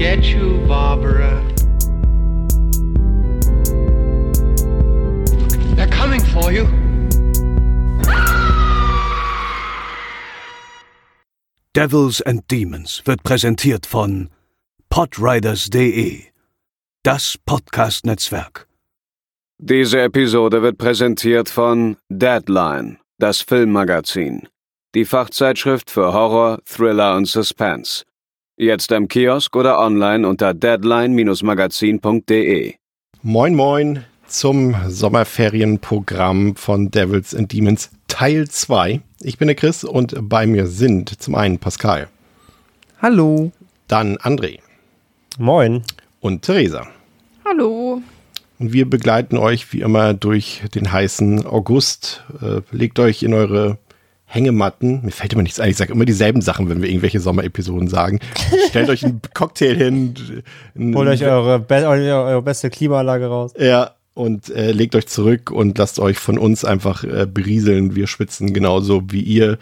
get you, Barbara. They're coming for you. Devils and Demons wird präsentiert von podriders.de, das Podcast-Netzwerk. Diese Episode wird präsentiert von Deadline, das Filmmagazin, die Fachzeitschrift für Horror, Thriller und Suspense. Jetzt im Kiosk oder online unter deadline-magazin.de. Moin Moin zum Sommerferienprogramm von Devils and Demons Teil 2. Ich bin der Chris und bei mir sind zum einen Pascal. Hallo. Dann André. Moin. Und Theresa. Hallo. Und wir begleiten euch wie immer durch den heißen August. Äh, legt euch in eure Hängematten. Mir fällt immer nichts ein. Ich sage immer dieselben Sachen, wenn wir irgendwelche Sommerepisoden sagen. Stellt euch einen Cocktail hin. Holt euch eure, be eure, beste Klimaanlage raus. Ja, und äh, legt euch zurück und lasst euch von uns einfach äh, berieseln. Wir schwitzen genauso wie ihr.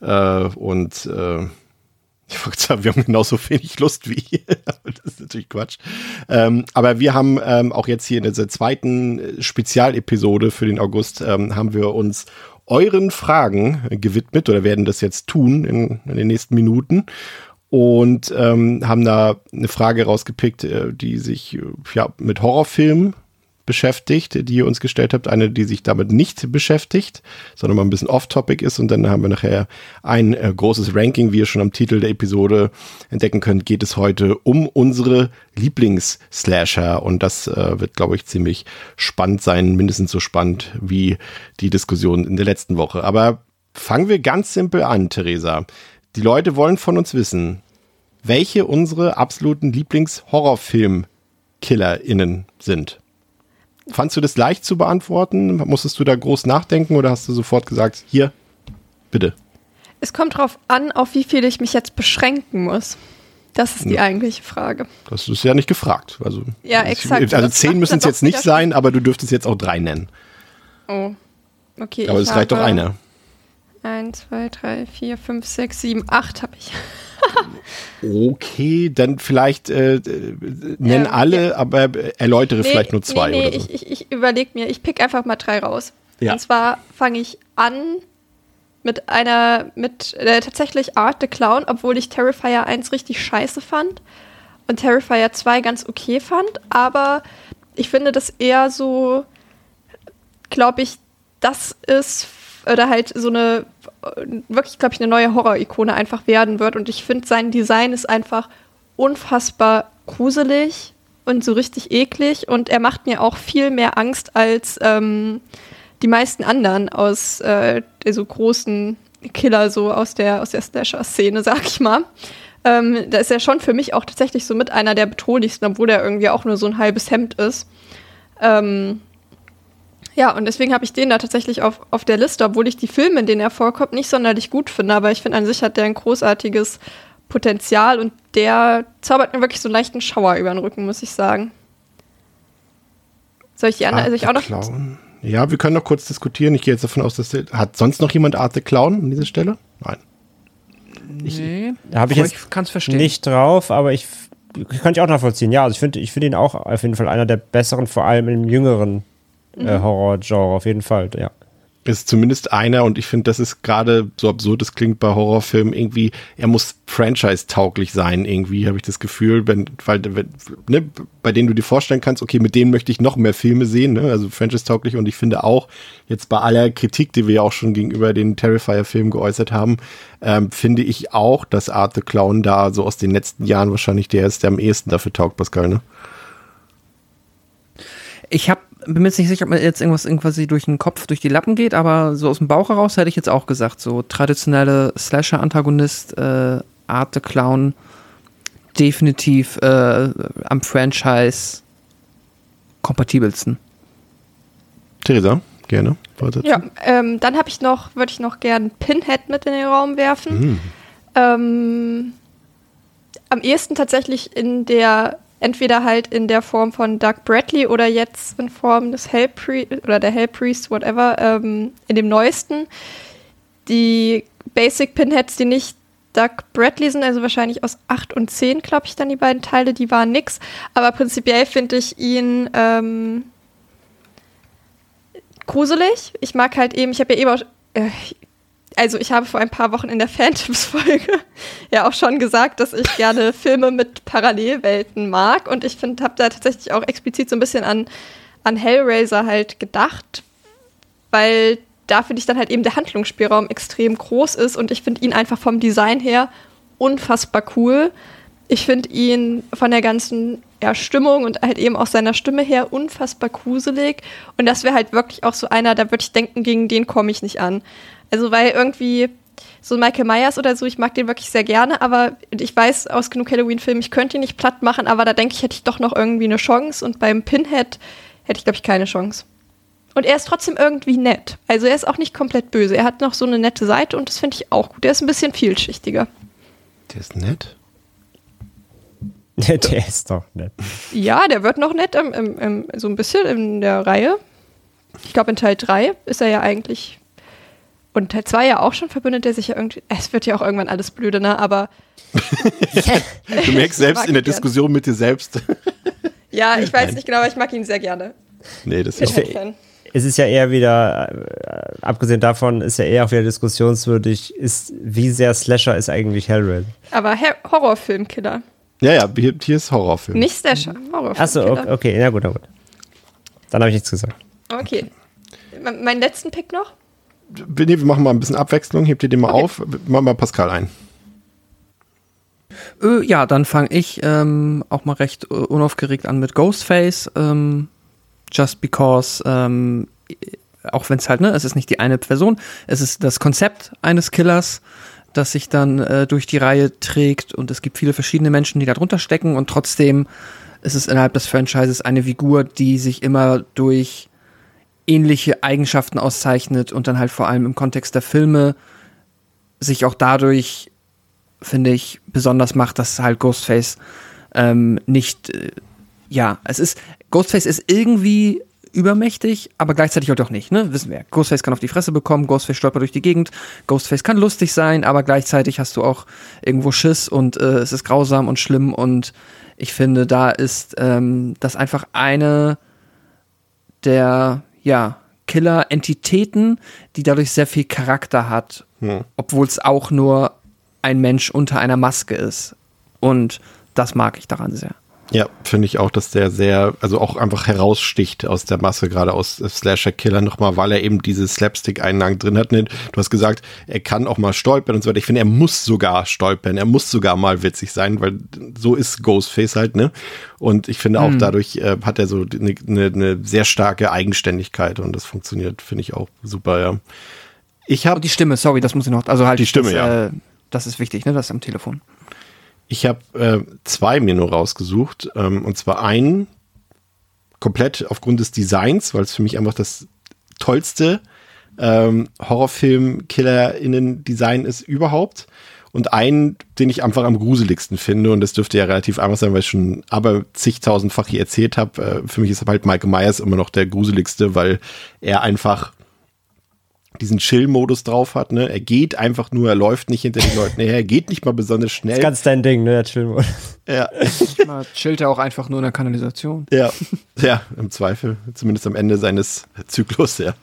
Äh, und äh, ich wollte sagen, wir haben genauso wenig Lust wie ihr. das ist natürlich Quatsch. Ähm, aber wir haben ähm, auch jetzt hier in dieser zweiten äh, Spezialepisode für den August ähm, haben wir uns euren Fragen gewidmet oder werden das jetzt tun in, in den nächsten Minuten und ähm, haben da eine Frage rausgepickt, äh, die sich äh, ja mit Horrorfilmen beschäftigt, die ihr uns gestellt habt. Eine, die sich damit nicht beschäftigt, sondern mal ein bisschen off-topic ist. Und dann haben wir nachher ein äh, großes Ranking, wie ihr schon am Titel der Episode entdecken könnt, geht es heute um unsere Lieblings-Slasher. Und das äh, wird, glaube ich, ziemlich spannend sein, mindestens so spannend wie die Diskussion in der letzten Woche. Aber fangen wir ganz simpel an, Theresa. Die Leute wollen von uns wissen, welche unsere absoluten Lieblings-Horrorfilm-KillerInnen sind. Fandst du das leicht zu beantworten? Musstest du da groß nachdenken oder hast du sofort gesagt, hier, bitte? Es kommt darauf an, auf wie viel ich mich jetzt beschränken muss. Das ist die ja. eigentliche Frage. Das ist ja nicht gefragt. Also, ja, exakt. Also zehn müssen es jetzt nicht sein, aber du dürftest jetzt auch drei nennen. Oh, okay. Aber es reicht doch einer. Eins, zwei, drei, vier, fünf, sechs, sieben, acht habe ich. Okay, dann vielleicht äh, nenn ja, alle, ja. aber erläutere nee, vielleicht nur zwei nee, nee, oder so. Ich, ich, ich überlege mir, ich pick einfach mal drei raus. Ja. Und zwar fange ich an mit einer, mit äh, tatsächlich Art the Clown, obwohl ich Terrifier 1 richtig scheiße fand und Terrifier 2 ganz okay fand, aber ich finde das eher so, glaube ich, das ist oder halt so eine wirklich, glaube ich, eine neue Horror-Ikone einfach werden wird. Und ich finde, sein Design ist einfach unfassbar gruselig und so richtig eklig. Und er macht mir auch viel mehr Angst als ähm, die meisten anderen aus äh, so großen Killer, so aus der, aus der Slasher-Szene, sag ich mal. Ähm, da ist er schon für mich auch tatsächlich so mit einer der bedrohlichsten, obwohl er irgendwie auch nur so ein halbes Hemd ist. Ähm, ja, und deswegen habe ich den da tatsächlich auf, auf der Liste, obwohl ich die Filme, in denen er vorkommt, nicht sonderlich gut finde. Aber ich finde, an sich hat der ein großartiges Potenzial und der zaubert mir wirklich so einen leichten Schauer über den Rücken, muss ich sagen. Soll ich die anderen, also ich auch noch. Clown. Ja, wir können noch kurz diskutieren. Ich gehe jetzt davon aus, dass der, hat sonst noch jemand Art the Clown an dieser Stelle? Nein. nee, da habe ich jetzt ich verstehen. nicht drauf, aber ich könnte ich auch nachvollziehen. Ja, also ich finde ich finde ihn auch auf jeden Fall einer der besseren, vor allem im jüngeren äh, mhm. Horror-Genre, auf jeden Fall, ja. Ist zumindest einer und ich finde, das ist gerade so absurd, es klingt bei Horrorfilmen irgendwie, er muss franchise-tauglich sein, irgendwie, habe ich das Gefühl, wenn, weil, wenn, ne, bei denen du dir vorstellen kannst, okay, mit denen möchte ich noch mehr Filme sehen, ne, also franchise-tauglich und ich finde auch, jetzt bei aller Kritik, die wir ja auch schon gegenüber den Terrifier-Filmen geäußert haben, ähm, finde ich auch, dass Art the Clown da so aus den letzten Jahren wahrscheinlich der ist, der am ehesten dafür taugt, Pascal, ne? Ich habe bin mir jetzt nicht sicher, ob mir jetzt irgendwas irgendwie durch den Kopf, durch die Lappen geht, aber so aus dem Bauch heraus hätte ich jetzt auch gesagt, so traditionelle Slasher-Antagonist, äh, Art the Clown, definitiv äh, am Franchise kompatibelsten. Theresa, gerne. Ja, ähm, dann habe ich noch, würde ich noch gern Pinhead mit in den Raum werfen. Mhm. Ähm, am ehesten tatsächlich in der entweder halt in der Form von Doug Bradley oder jetzt in Form des Hellpriest oder der Hellpriest, whatever, ähm, in dem neuesten. Die Basic Pinheads, die nicht Doug Bradley sind, also wahrscheinlich aus 8 und 10, glaube ich, dann die beiden Teile, die waren nix. Aber prinzipiell finde ich ihn ähm, gruselig. Ich mag halt eben, ich habe ja eben auch, äh, also ich habe vor ein paar Wochen in der Phantoms-Folge ja auch schon gesagt, dass ich gerne Filme mit Parallelwelten mag. Und ich finde, habe da tatsächlich auch explizit so ein bisschen an, an Hellraiser halt gedacht, weil da finde ich dann halt eben der Handlungsspielraum extrem groß ist und ich finde ihn einfach vom Design her unfassbar cool. Ich finde ihn von der ganzen ja, Stimmung und halt eben aus seiner Stimme her unfassbar gruselig. Und das wäre halt wirklich auch so einer, da würde ich denken, gegen den komme ich nicht an. Also, weil irgendwie so Michael Myers oder so, ich mag den wirklich sehr gerne, aber ich weiß aus genug Halloween-Filmen, ich könnte ihn nicht platt machen, aber da denke ich, hätte ich doch noch irgendwie eine Chance. Und beim Pinhead hätte ich, glaube ich, keine Chance. Und er ist trotzdem irgendwie nett. Also er ist auch nicht komplett böse. Er hat noch so eine nette Seite und das finde ich auch gut. Er ist ein bisschen vielschichtiger. Der ist nett? der ist doch nett. Ja, der wird noch nett, im, im, im, so ein bisschen in der Reihe. Ich glaube, in Teil 3 ist er ja eigentlich. Und Teil 2 ja auch schon verbündet er sich ja irgendwie. Es wird ja auch irgendwann alles blöde, ne? Aber. du merkst selbst in der Diskussion mit dir selbst. ja, ich weiß Nein. nicht genau, aber ich mag ihn sehr gerne. Nee, das ist auch es ist ja eher wieder, äh, abgesehen davon, ist ja eher auch wieder diskussionswürdig, ist, wie sehr Slasher ist eigentlich Hellraiser. Aber Horrorfilmkiller. Ja, ja, hier, hier ist Horrorfilm. Nicht Slasher, Horrorfilm. Achso, okay, okay, na gut, na gut. Dann habe ich nichts gesagt. Okay. Meinen letzten Pick noch? Nee, wir machen mal ein bisschen Abwechslung. Hebt ihr den mal okay. auf. Mach mal Pascal ein. Äh, ja, dann fange ich ähm, auch mal recht uh, unaufgeregt an mit Ghostface. Ähm, just because, ähm, auch wenn es halt, ne, es ist nicht die eine Person, es ist das Konzept eines Killers, das sich dann äh, durch die Reihe trägt und es gibt viele verschiedene Menschen, die da drunter stecken und trotzdem ist es innerhalb des Franchises eine Figur, die sich immer durch ähnliche Eigenschaften auszeichnet und dann halt vor allem im Kontext der Filme sich auch dadurch, finde ich, besonders macht, dass halt Ghostface ähm, nicht, äh, ja, es ist, Ghostface ist irgendwie übermächtig, aber gleichzeitig auch doch nicht, ne? Wissen wir. Ghostface kann auf die Fresse bekommen, Ghostface stolpert durch die Gegend, Ghostface kann lustig sein, aber gleichzeitig hast du auch irgendwo Schiss und äh, es ist grausam und schlimm und ich finde, da ist ähm, das einfach eine der, ja, Killer-Entitäten, die dadurch sehr viel Charakter hat, hm. obwohl es auch nur ein Mensch unter einer Maske ist. Und das mag ich daran sehr. Ja, finde ich auch, dass der sehr, also auch einfach heraussticht aus der Masse, gerade aus Slasher Killer nochmal, weil er eben diese Slapstick-Einlagen drin hat. Du hast gesagt, er kann auch mal stolpern und so weiter. Ich finde, er muss sogar stolpern, er muss sogar mal witzig sein, weil so ist Ghostface halt, ne? Und ich finde auch mhm. dadurch äh, hat er so eine, eine, eine sehr starke Eigenständigkeit und das funktioniert, finde ich auch super, ja. Ich habe die Stimme, sorry, das muss ich noch, also halt die Stimme, das, ja. Äh, das ist wichtig, ne, das am Telefon. Ich habe äh, zwei mir nur rausgesucht. Ähm, und zwar einen komplett aufgrund des Designs, weil es für mich einfach das tollste ähm, Horrorfilm-KillerInnen-Design ist überhaupt. Und einen, den ich einfach am gruseligsten finde, und das dürfte ja relativ einfach sein, weil ich schon aber zigtausendfach hier erzählt habe. Äh, für mich ist halt Michael Myers immer noch der gruseligste, weil er einfach diesen Chill-Modus drauf hat. Ne? Er geht einfach nur, er läuft nicht hinter den Leuten her, er geht nicht mal besonders schnell. Das ist ganz dein Ding, ne, der Chill-Modus. Ja. Mal chillt er auch einfach nur in der Kanalisation. Ja, ja, im Zweifel, zumindest am Ende seines Zyklus, ja.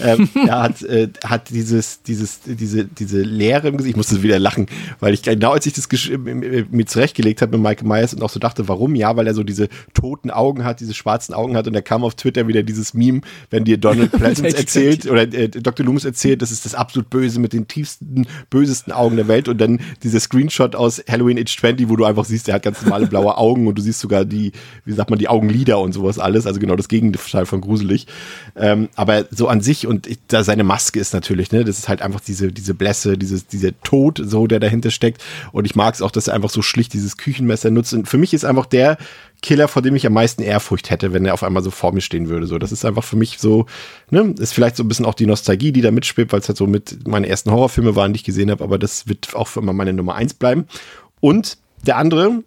Ähm, er hat, äh, hat dieses, dieses, diese, diese Leere im Gesicht, ich musste wieder lachen, weil ich genau als ich das mir zurechtgelegt habe mit Michael Myers und auch so dachte, warum? Ja, weil er so diese toten Augen hat, diese schwarzen Augen hat und da kam auf Twitter wieder dieses Meme, wenn dir Donald Pleasance erzählt oder äh, Dr. Loomis erzählt, das ist das absolut Böse mit den tiefsten, bösesten Augen der Welt und dann dieser Screenshot aus Halloween Age 20, wo du einfach siehst, er hat ganz ganz normale blaue Augen und du siehst sogar die, wie sagt man, die Augenlider und sowas alles. Also genau das Gegenteil von gruselig. Ähm, aber so an sich und ich, da seine Maske ist natürlich, ne, das ist halt einfach diese, diese Blässe, dieses, dieser Tod, so der dahinter steckt. Und ich mag es auch, dass er einfach so schlicht dieses Küchenmesser nutzt. Und für mich ist einfach der Killer, vor dem ich am meisten Ehrfurcht hätte, wenn er auf einmal so vor mir stehen würde. So, das ist einfach für mich so, ne, ist vielleicht so ein bisschen auch die Nostalgie, die da mitspielt, weil es halt so mit meine ersten Horrorfilme waren, die ich gesehen habe, aber das wird auch für immer meine Nummer eins bleiben. Und der andere,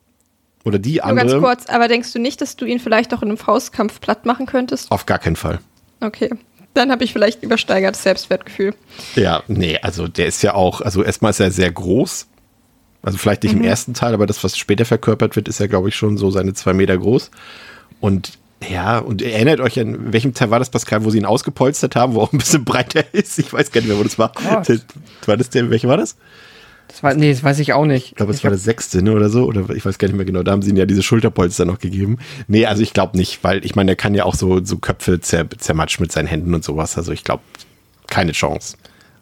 oder die andere. Nur ganz kurz, aber denkst du nicht, dass du ihn vielleicht auch in einem Faustkampf platt machen könntest? Auf gar keinen Fall. Okay. Dann habe ich vielleicht übersteigertes Selbstwertgefühl. Ja, nee, also der ist ja auch, also erstmal ist er sehr groß. Also vielleicht nicht mhm. im ersten Teil, aber das, was später verkörpert wird, ist ja, glaube ich, schon so seine zwei Meter groß. Und ja, und erinnert euch an, welchem Teil war das, Pascal, wo sie ihn ausgepolstert haben, wo auch ein bisschen breiter ist? Ich weiß gar nicht mehr, wo das war. Oh. War das der, welcher war das? Das war, nee, das weiß ich auch nicht. Ich glaube, es war das sechste, ne, oder so, oder ich weiß gar nicht mehr genau. Da haben sie ihnen ja diese Schulterpolster noch gegeben. Nee, also ich glaube nicht, weil ich meine, der kann ja auch so, so Köpfe zer, zermatschen mit seinen Händen und sowas. Also ich glaube, keine Chance.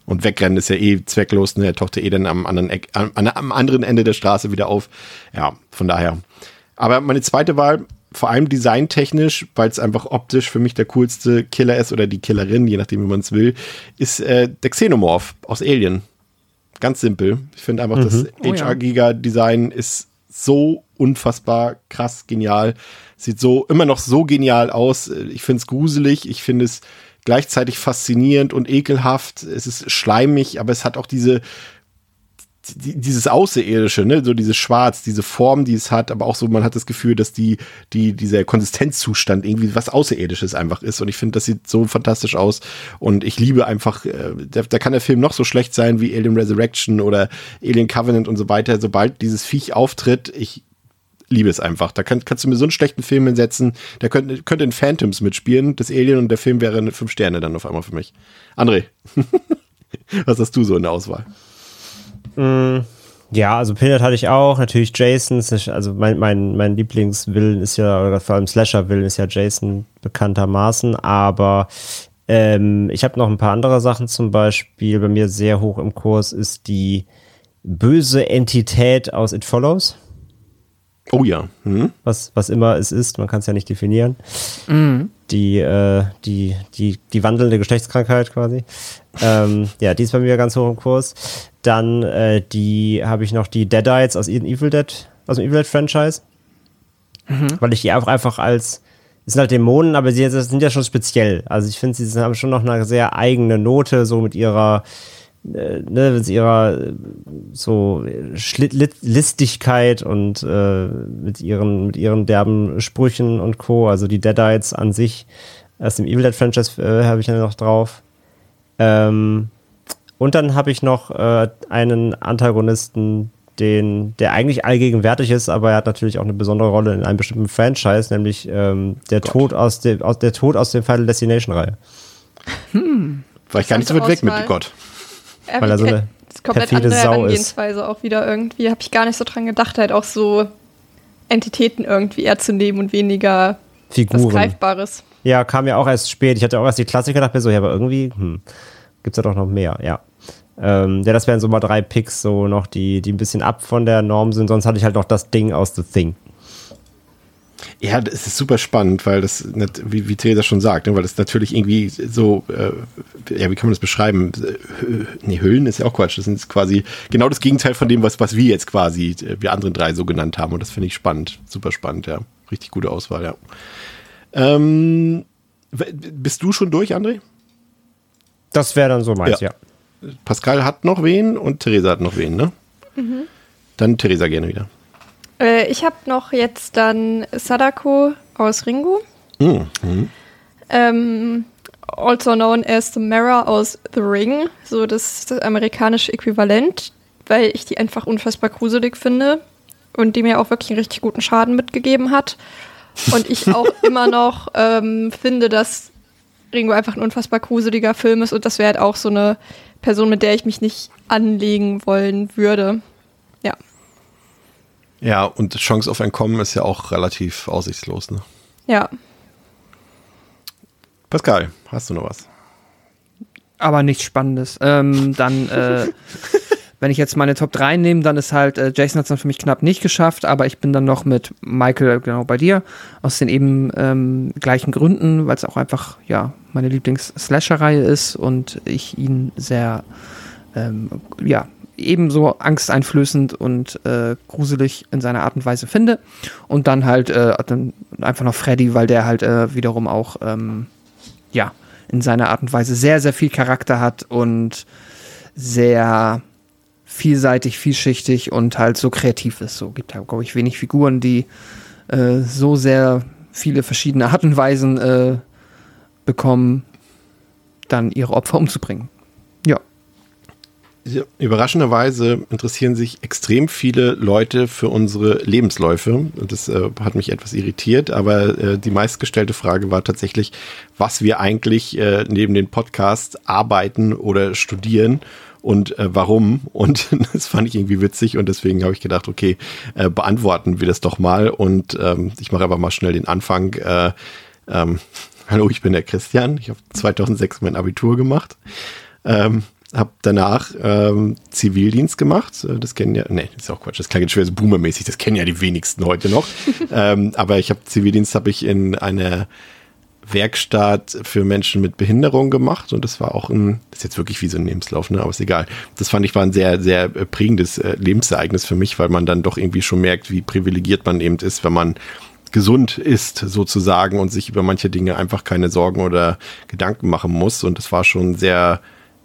Und wegrennen ist ja eh zwecklos, ne? Er tauchte eh dann am anderen, Eck, am, am anderen Ende der Straße wieder auf. Ja, von daher. Aber meine zweite Wahl, vor allem designtechnisch, weil es einfach optisch für mich der coolste Killer ist oder die Killerin, je nachdem, wie man es will, ist äh, der Xenomorph aus Alien. Ganz simpel. Ich finde einfach, mhm. das oh, HR-Giga-Design ist so unfassbar krass genial. Sieht so immer noch so genial aus. Ich finde es gruselig. Ich finde es gleichzeitig faszinierend und ekelhaft. Es ist schleimig, aber es hat auch diese dieses Außerirdische, ne, so dieses Schwarz, diese Form, die es hat, aber auch so, man hat das Gefühl, dass die, die, dieser Konsistenzzustand irgendwie was Außerirdisches einfach ist. Und ich finde, das sieht so fantastisch aus. Und ich liebe einfach, äh, da, da kann der Film noch so schlecht sein wie Alien Resurrection oder Alien Covenant und so weiter. Sobald dieses Viech auftritt, ich liebe es einfach. Da kann, kannst du mir so einen schlechten Film hinsetzen, der könnte, könnte in Phantoms mitspielen, das Alien und der Film wäre fünf Sterne dann auf einmal für mich. André, was hast du so in der Auswahl? Mm, ja, also Pinhead hatte ich auch, natürlich Jason, also mein, mein, mein Lieblingswillen ist ja, oder vor allem Slasher-Willen ist ja Jason bekanntermaßen, aber ähm, ich habe noch ein paar andere Sachen, zum Beispiel bei mir sehr hoch im Kurs ist die böse Entität aus It Follows. Oh ja. Hm? Was, was immer es ist, man kann es ja nicht definieren. Mhm. Die, äh, die, die, die wandelnde Geschlechtskrankheit quasi. ähm, ja, die ist bei mir ganz hoch im Kurs. Dann äh, die habe ich noch die Deadites aus Evil Dead, aus dem Evil Dead Franchise. Mhm. Weil ich die auch einfach als es sind halt Dämonen, aber sie sind ja schon speziell. Also ich finde, sie haben schon noch eine sehr eigene Note, so mit ihrer äh, ne, mit ihrer so Listigkeit und äh, mit ihren mit ihren derben Sprüchen und Co. Also die Deadites an sich aus dem Evil Dead Franchise äh, habe ich ja noch drauf. Ähm, und dann habe ich noch äh, einen Antagonisten, den, der eigentlich allgegenwärtig ist, aber er hat natürlich auch eine besondere Rolle in einem bestimmten Franchise, nämlich ähm, der Tod aus dem aus der Tod aus dem Final Destination Reihe. Hm. War ich gar nicht so weit weg mit Gott. Ja, weil er so eine komplett andere Sau Herangehensweise ist. auch wieder irgendwie. Habe ich gar nicht so dran gedacht, halt auch so Entitäten irgendwie eher zu nehmen und weniger Figuren. was Greifbares. Ja, kam ja auch erst spät. Ich hatte auch erst die Klassiker gedacht, so, ja, aber irgendwie hm, gibt es ja doch noch mehr, ja. Ähm, ja, das wären so mal drei Picks, so noch, die, die ein bisschen ab von der Norm sind. Sonst hatte ich halt noch das Ding aus The Thing. Ja, das ist super spannend, weil das, wie, wie Theresa schon sagt, ne, weil das natürlich irgendwie so, äh, ja, wie kann man das beschreiben? Nee, Hüllen ist ja auch Quatsch. Das ist quasi genau das Gegenteil von dem, was, was wir jetzt quasi, äh, wir anderen drei so genannt haben. Und das finde ich spannend, super spannend, ja. Richtig gute Auswahl, ja. Ähm, bist du schon durch, André? Das wäre dann so meins, ja. ja. Pascal hat noch wen und Theresa hat noch wen, ne? Mhm. Dann Theresa gerne wieder. Äh, ich habe noch jetzt dann Sadako aus Ringo. Mhm. Ähm, also known as The Mirror aus The Ring, so das, das amerikanische Äquivalent, weil ich die einfach unfassbar gruselig finde und die mir auch wirklich einen richtig guten Schaden mitgegeben hat. Und ich auch immer noch ähm, finde, dass Ringo einfach ein unfassbar gruseliger Film ist und das wäre halt auch so eine Person, mit der ich mich nicht anlegen wollen würde. Ja. Ja, und Chance auf Entkommen ist ja auch relativ aussichtslos, ne? Ja. Pascal, hast du noch was? Aber nichts Spannendes. Ähm, dann, äh, wenn ich jetzt meine Top 3 nehme, dann ist halt, äh, Jason hat es dann für mich knapp nicht geschafft, aber ich bin dann noch mit Michael genau bei dir, aus den eben ähm, gleichen Gründen, weil es auch einfach, ja, meine Lieblings-Slasher-Reihe ist und ich ihn sehr, ähm, ja, ebenso angsteinflößend und äh, gruselig in seiner Art und Weise finde. Und dann halt äh, dann einfach noch Freddy, weil der halt äh, wiederum auch ähm, ja in seiner Art und Weise sehr, sehr viel Charakter hat und sehr vielseitig, vielschichtig und halt so kreativ ist. So gibt halt, glaube ich, wenig Figuren, die äh, so sehr viele verschiedene Art und Weisen äh, bekommen, dann ihre Opfer umzubringen. überraschenderweise interessieren sich extrem viele Leute für unsere Lebensläufe. Das äh, hat mich etwas irritiert, aber äh, die meistgestellte Frage war tatsächlich, was wir eigentlich äh, neben den Podcasts arbeiten oder studieren und äh, warum. Und das fand ich irgendwie witzig und deswegen habe ich gedacht, okay, äh, beantworten wir das doch mal. Und ähm, ich mache aber mal schnell den Anfang. Äh, ähm, hallo, ich bin der Christian. Ich habe 2006 mein Abitur gemacht. Ähm, habe danach ähm, Zivildienst gemacht. Äh, das kennen ja, nee, ist auch Quatsch, das klingt schwer so boomermäßig, das kennen ja die wenigsten heute noch. ähm, aber ich habe Zivildienst habe ich in einer Werkstatt für Menschen mit Behinderung gemacht und das war auch ein, das ist jetzt wirklich wie so ein Lebenslauf, ne? aber ist egal. Das fand ich war ein sehr, sehr äh, prägendes äh, Lebensereignis für mich, weil man dann doch irgendwie schon merkt, wie privilegiert man eben ist, wenn man gesund ist sozusagen und sich über manche Dinge einfach keine Sorgen oder Gedanken machen muss und das war schon sehr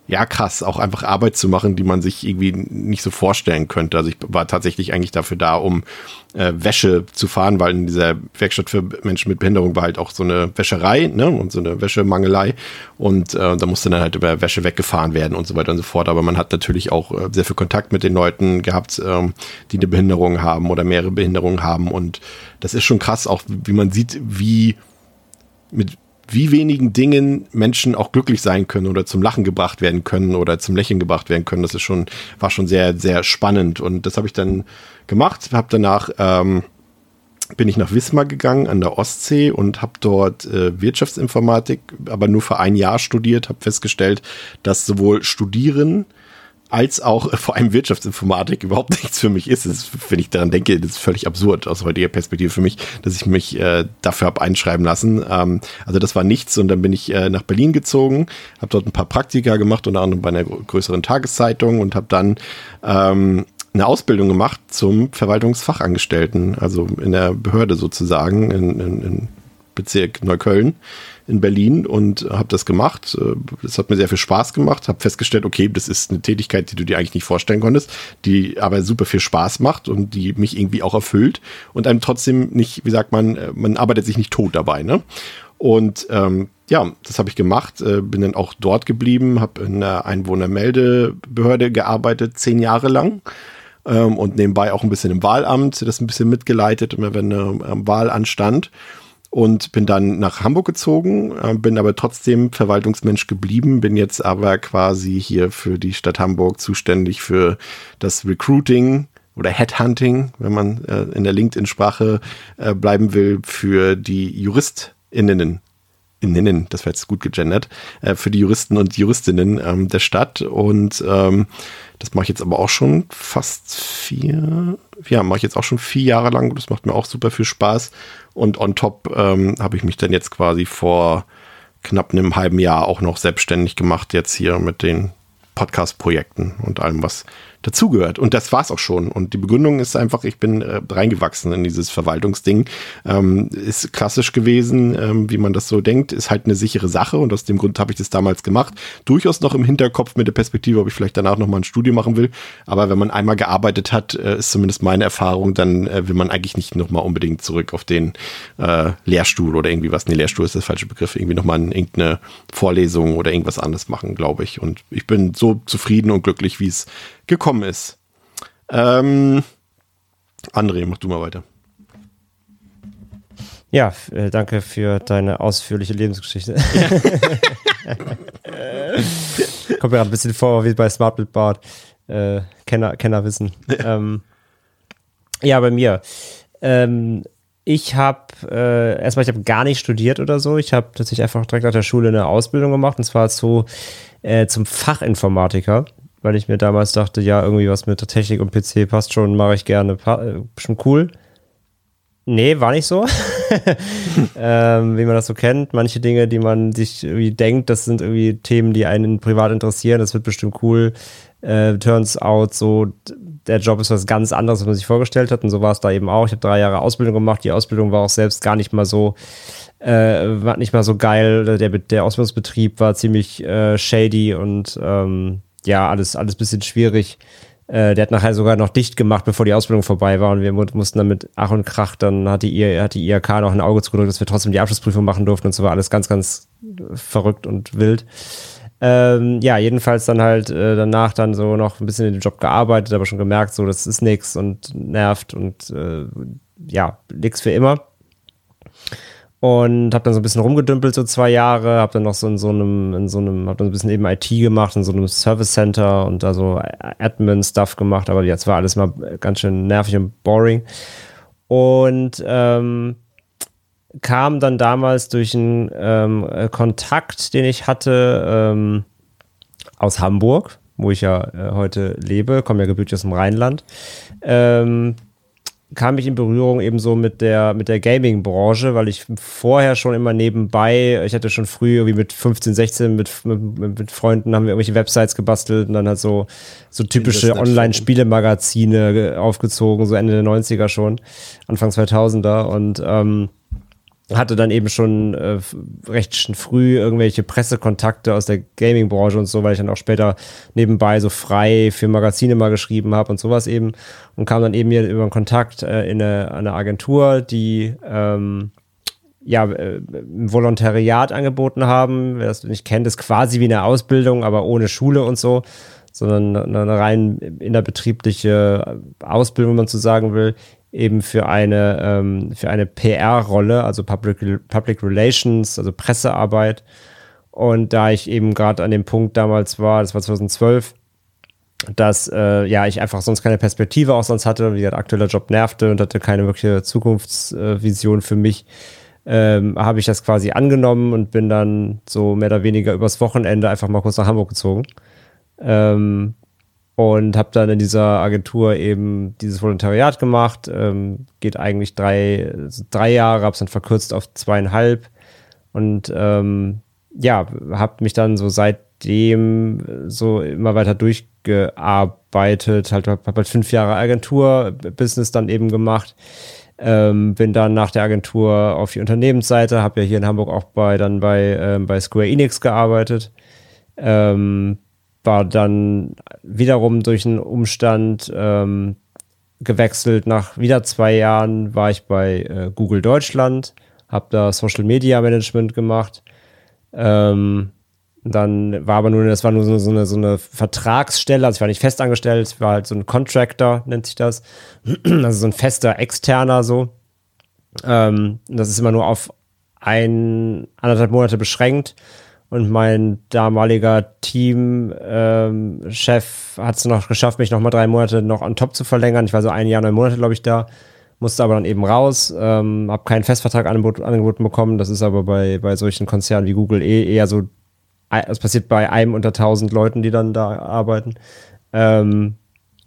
ja krass, auch einfach Arbeit zu machen, die man sich irgendwie nicht so vorstellen könnte. Also ich war tatsächlich eigentlich dafür da, um äh, Wäsche zu fahren, weil in dieser Werkstatt für Menschen mit Behinderung war halt auch so eine Wäscherei ne, und so eine Wäschemangelei und äh, da musste dann halt über Wäsche weggefahren werden und so weiter und so fort. Aber man hat natürlich auch äh, sehr viel Kontakt mit den Leuten gehabt, ähm, die eine Behinderung haben oder mehrere Behinderungen haben und das ist schon krass, auch wie man sieht, wie mit wie wenigen Dingen Menschen auch glücklich sein können oder zum Lachen gebracht werden können oder zum Lächeln gebracht werden können. Das ist schon, war schon sehr, sehr spannend. Und das habe ich dann gemacht. Habe danach ähm, bin ich nach Wismar gegangen an der Ostsee und habe dort äh, Wirtschaftsinformatik, aber nur für ein Jahr studiert. Habe festgestellt, dass sowohl Studieren als auch vor allem Wirtschaftsinformatik überhaupt nichts für mich ist. ist. Wenn ich daran denke, das ist völlig absurd aus heutiger Perspektive für mich, dass ich mich äh, dafür habe einschreiben lassen. Ähm, also das war nichts und dann bin ich äh, nach Berlin gezogen, habe dort ein paar Praktika gemacht, unter anderem bei einer größeren Tageszeitung und habe dann ähm, eine Ausbildung gemacht zum Verwaltungsfachangestellten, also in der Behörde sozusagen in, in, in Bezirk Neukölln in Berlin und habe das gemacht. Das hat mir sehr viel Spaß gemacht. Habe festgestellt, okay, das ist eine Tätigkeit, die du dir eigentlich nicht vorstellen konntest, die aber super viel Spaß macht und die mich irgendwie auch erfüllt und einem trotzdem nicht, wie sagt man, man arbeitet sich nicht tot dabei. Ne? Und ähm, ja, das habe ich gemacht, äh, bin dann auch dort geblieben, habe in einer Einwohnermeldebehörde gearbeitet, zehn Jahre lang ähm, und nebenbei auch ein bisschen im Wahlamt, das ein bisschen mitgeleitet, immer wenn eine Wahl anstand und bin dann nach Hamburg gezogen, äh, bin aber trotzdem Verwaltungsmensch geblieben, bin jetzt aber quasi hier für die Stadt Hamburg zuständig für das Recruiting oder Headhunting, wenn man äh, in der LinkedIn-Sprache äh, bleiben will, für die JuristInnen. Innen, das wäre jetzt gut gegendert, für die Juristen und Juristinnen ähm, der Stadt. Und ähm, das mache ich jetzt aber auch schon fast vier, ja, mache ich jetzt auch schon vier Jahre lang. Das macht mir auch super viel Spaß. Und on top ähm, habe ich mich dann jetzt quasi vor knapp einem halben Jahr auch noch selbstständig gemacht, jetzt hier mit den Podcast-Projekten und allem, was dazugehört. Und das war's auch schon. Und die Begründung ist einfach, ich bin äh, reingewachsen in dieses Verwaltungsding. Ähm, ist klassisch gewesen, ähm, wie man das so denkt, ist halt eine sichere Sache und aus dem Grund habe ich das damals gemacht. Durchaus noch im Hinterkopf mit der Perspektive, ob ich vielleicht danach nochmal ein Studium machen will. Aber wenn man einmal gearbeitet hat, äh, ist zumindest meine Erfahrung, dann äh, will man eigentlich nicht nochmal unbedingt zurück auf den äh, Lehrstuhl oder irgendwie was. Nee, Lehrstuhl ist der falsche Begriff. Irgendwie nochmal irgendeine Vorlesung oder irgendwas anderes machen, glaube ich. Und ich bin so zufrieden und glücklich, wie es gekommen ist. Ähm, André, mach du mal weiter. Ja, äh, danke für deine ausführliche Lebensgeschichte. Ja. Kommt mir gerade ein bisschen vor wie bei Smart Bart. Äh, Kenner, Kenner wissen. Ja, ähm, ja bei mir. Ähm, ich habe äh, erstmal, ich habe gar nicht studiert oder so. Ich habe tatsächlich einfach direkt nach der Schule eine Ausbildung gemacht und zwar zu, äh, zum Fachinformatiker weil ich mir damals dachte, ja, irgendwie was mit der Technik und PC passt schon, mache ich gerne, äh, schon cool. Nee, war nicht so. ähm, wie man das so kennt. Manche Dinge, die man sich irgendwie denkt, das sind irgendwie Themen, die einen privat interessieren, das wird bestimmt cool. Äh, turns out, so, der Job ist was ganz anderes, als man sich vorgestellt hat. Und so war es da eben auch. Ich habe drei Jahre Ausbildung gemacht. Die Ausbildung war auch selbst gar nicht mal so, äh, war nicht mal so geil. Der, der Ausbildungsbetrieb war ziemlich äh, shady und ähm, ja, alles, alles bisschen schwierig. Äh, der hat nachher sogar noch dicht gemacht, bevor die Ausbildung vorbei war und wir mussten dann mit Ach und Krach, dann hat die, hat die IRK noch ein Auge zugedrückt, dass wir trotzdem die Abschlussprüfung machen durften und so war alles ganz, ganz verrückt und wild. Ähm, ja, jedenfalls dann halt äh, danach dann so noch ein bisschen in dem Job gearbeitet, aber schon gemerkt, so das ist nix und nervt und äh, ja, nix für immer. Und habe dann so ein bisschen rumgedümpelt, so zwei Jahre, habe dann noch so in so einem, in so einem, habe dann so ein bisschen eben IT gemacht, in so einem Service Center und da so Admin-Stuff gemacht, aber jetzt war alles mal ganz schön nervig und boring. Und ähm, kam dann damals durch einen ähm, Kontakt, den ich hatte ähm, aus Hamburg, wo ich ja äh, heute lebe, komme ja gebürtig aus dem Rheinland, ähm, kam ich in Berührung eben so mit der, mit der Gaming-Branche, weil ich vorher schon immer nebenbei, ich hatte schon früh irgendwie mit 15, 16 mit, mit, mit Freunden haben wir irgendwelche Websites gebastelt und dann halt so, so typische Online-Spielemagazine aufgezogen, so Ende der 90er schon, Anfang 2000er und ähm, hatte dann eben schon äh, recht früh irgendwelche Pressekontakte aus der Gaming-Branche und so, weil ich dann auch später nebenbei so frei für Magazine mal geschrieben habe und sowas eben und kam dann eben hier über einen Kontakt äh, in eine, eine Agentur, die ähm, ja, äh, ein Volontariat angeboten haben. Wer das nicht kennt, ist quasi wie eine Ausbildung, aber ohne Schule und so, sondern eine rein innerbetriebliche Ausbildung, wenn man so sagen will, eben für eine, ähm, für eine PR-Rolle, also Public, Public Relations, also Pressearbeit. Und da ich eben gerade an dem Punkt damals war, das war 2012, dass äh, ja ich einfach sonst keine Perspektive auch sonst hatte, wie der aktuelle Job nervte und hatte keine wirkliche Zukunftsvision für mich, ähm, habe ich das quasi angenommen und bin dann so mehr oder weniger übers Wochenende einfach mal kurz nach Hamburg gezogen. Ähm, und habe dann in dieser Agentur eben dieses Volontariat gemacht. Ähm, geht eigentlich drei, drei Jahre, habe es dann verkürzt auf zweieinhalb und ähm, ja, habe mich dann so seitdem so immer weiter durchgearbeitet. Halt habe halt fünf Jahre Agentur-Business dann eben gemacht. Ähm, bin dann nach der Agentur auf die Unternehmensseite, habe ja hier in Hamburg auch bei dann bei, ähm, bei Square Enix gearbeitet. Ähm, war dann wiederum durch einen Umstand ähm, gewechselt. Nach wieder zwei Jahren war ich bei äh, Google Deutschland, habe da Social Media Management gemacht. Ähm, dann war aber nur, das war nur so, so, eine, so eine Vertragsstelle, also ich war nicht festangestellt, ich war halt so ein Contractor, nennt sich das. Also so ein fester Externer so. Ähm, das ist immer nur auf ein, anderthalb Monate beschränkt. Und mein damaliger Teamchef ähm, hat es noch geschafft, mich noch mal drei Monate noch on top zu verlängern. Ich war so ein Jahr, neun Monate, glaube ich, da. Musste aber dann eben raus, ähm, habe keinen Festvertrag angebot, angeboten bekommen. Das ist aber bei, bei solchen Konzernen wie Google eh eher so, es passiert bei einem unter tausend Leuten, die dann da arbeiten. Ähm,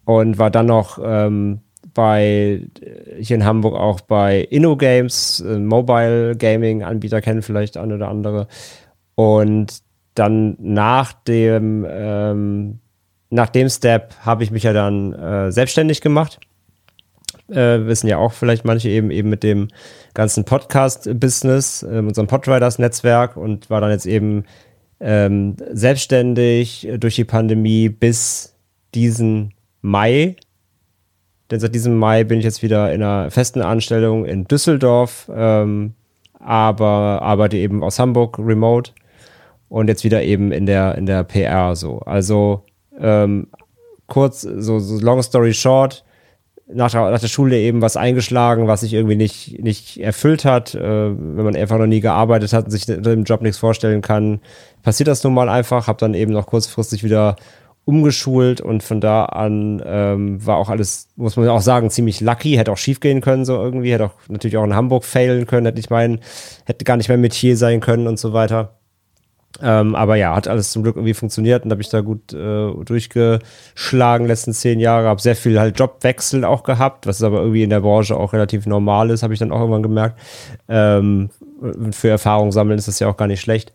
und war dann noch ähm, bei hier in Hamburg auch bei InnoGames, äh, Mobile Gaming Anbieter kennen vielleicht eine oder andere. Und dann nach dem, ähm, nach dem Step habe ich mich ja dann äh, selbstständig gemacht. Äh, wissen ja auch vielleicht manche eben eben mit dem ganzen Podcast-Business, äh, unserem Podriders-Netzwerk und war dann jetzt eben ähm, selbstständig durch die Pandemie bis diesen Mai. Denn seit diesem Mai bin ich jetzt wieder in einer festen Anstellung in Düsseldorf, ähm, aber arbeite eben aus Hamburg remote und jetzt wieder eben in der, in der PR so. Also ähm, kurz, so, so long story short, nach der, nach der Schule eben was eingeschlagen, was sich irgendwie nicht, nicht erfüllt hat, äh, wenn man einfach noch nie gearbeitet hat und sich im Job nichts vorstellen kann, passiert das nun mal einfach, habe dann eben noch kurzfristig wieder umgeschult und von da an ähm, war auch alles, muss man auch sagen, ziemlich lucky, hätte auch schief gehen können so irgendwie, hätte auch natürlich auch in Hamburg failen können, hätte ich meinen, hätte gar nicht mehr Metier sein können und so weiter. Ähm, aber ja, hat alles zum Glück irgendwie funktioniert und habe ich da gut äh, durchgeschlagen letzten zehn Jahre. Habe sehr viel halt Jobwechsel auch gehabt, was aber irgendwie in der Branche auch relativ normal ist, habe ich dann auch irgendwann gemerkt. Ähm, für Erfahrung sammeln ist das ja auch gar nicht schlecht.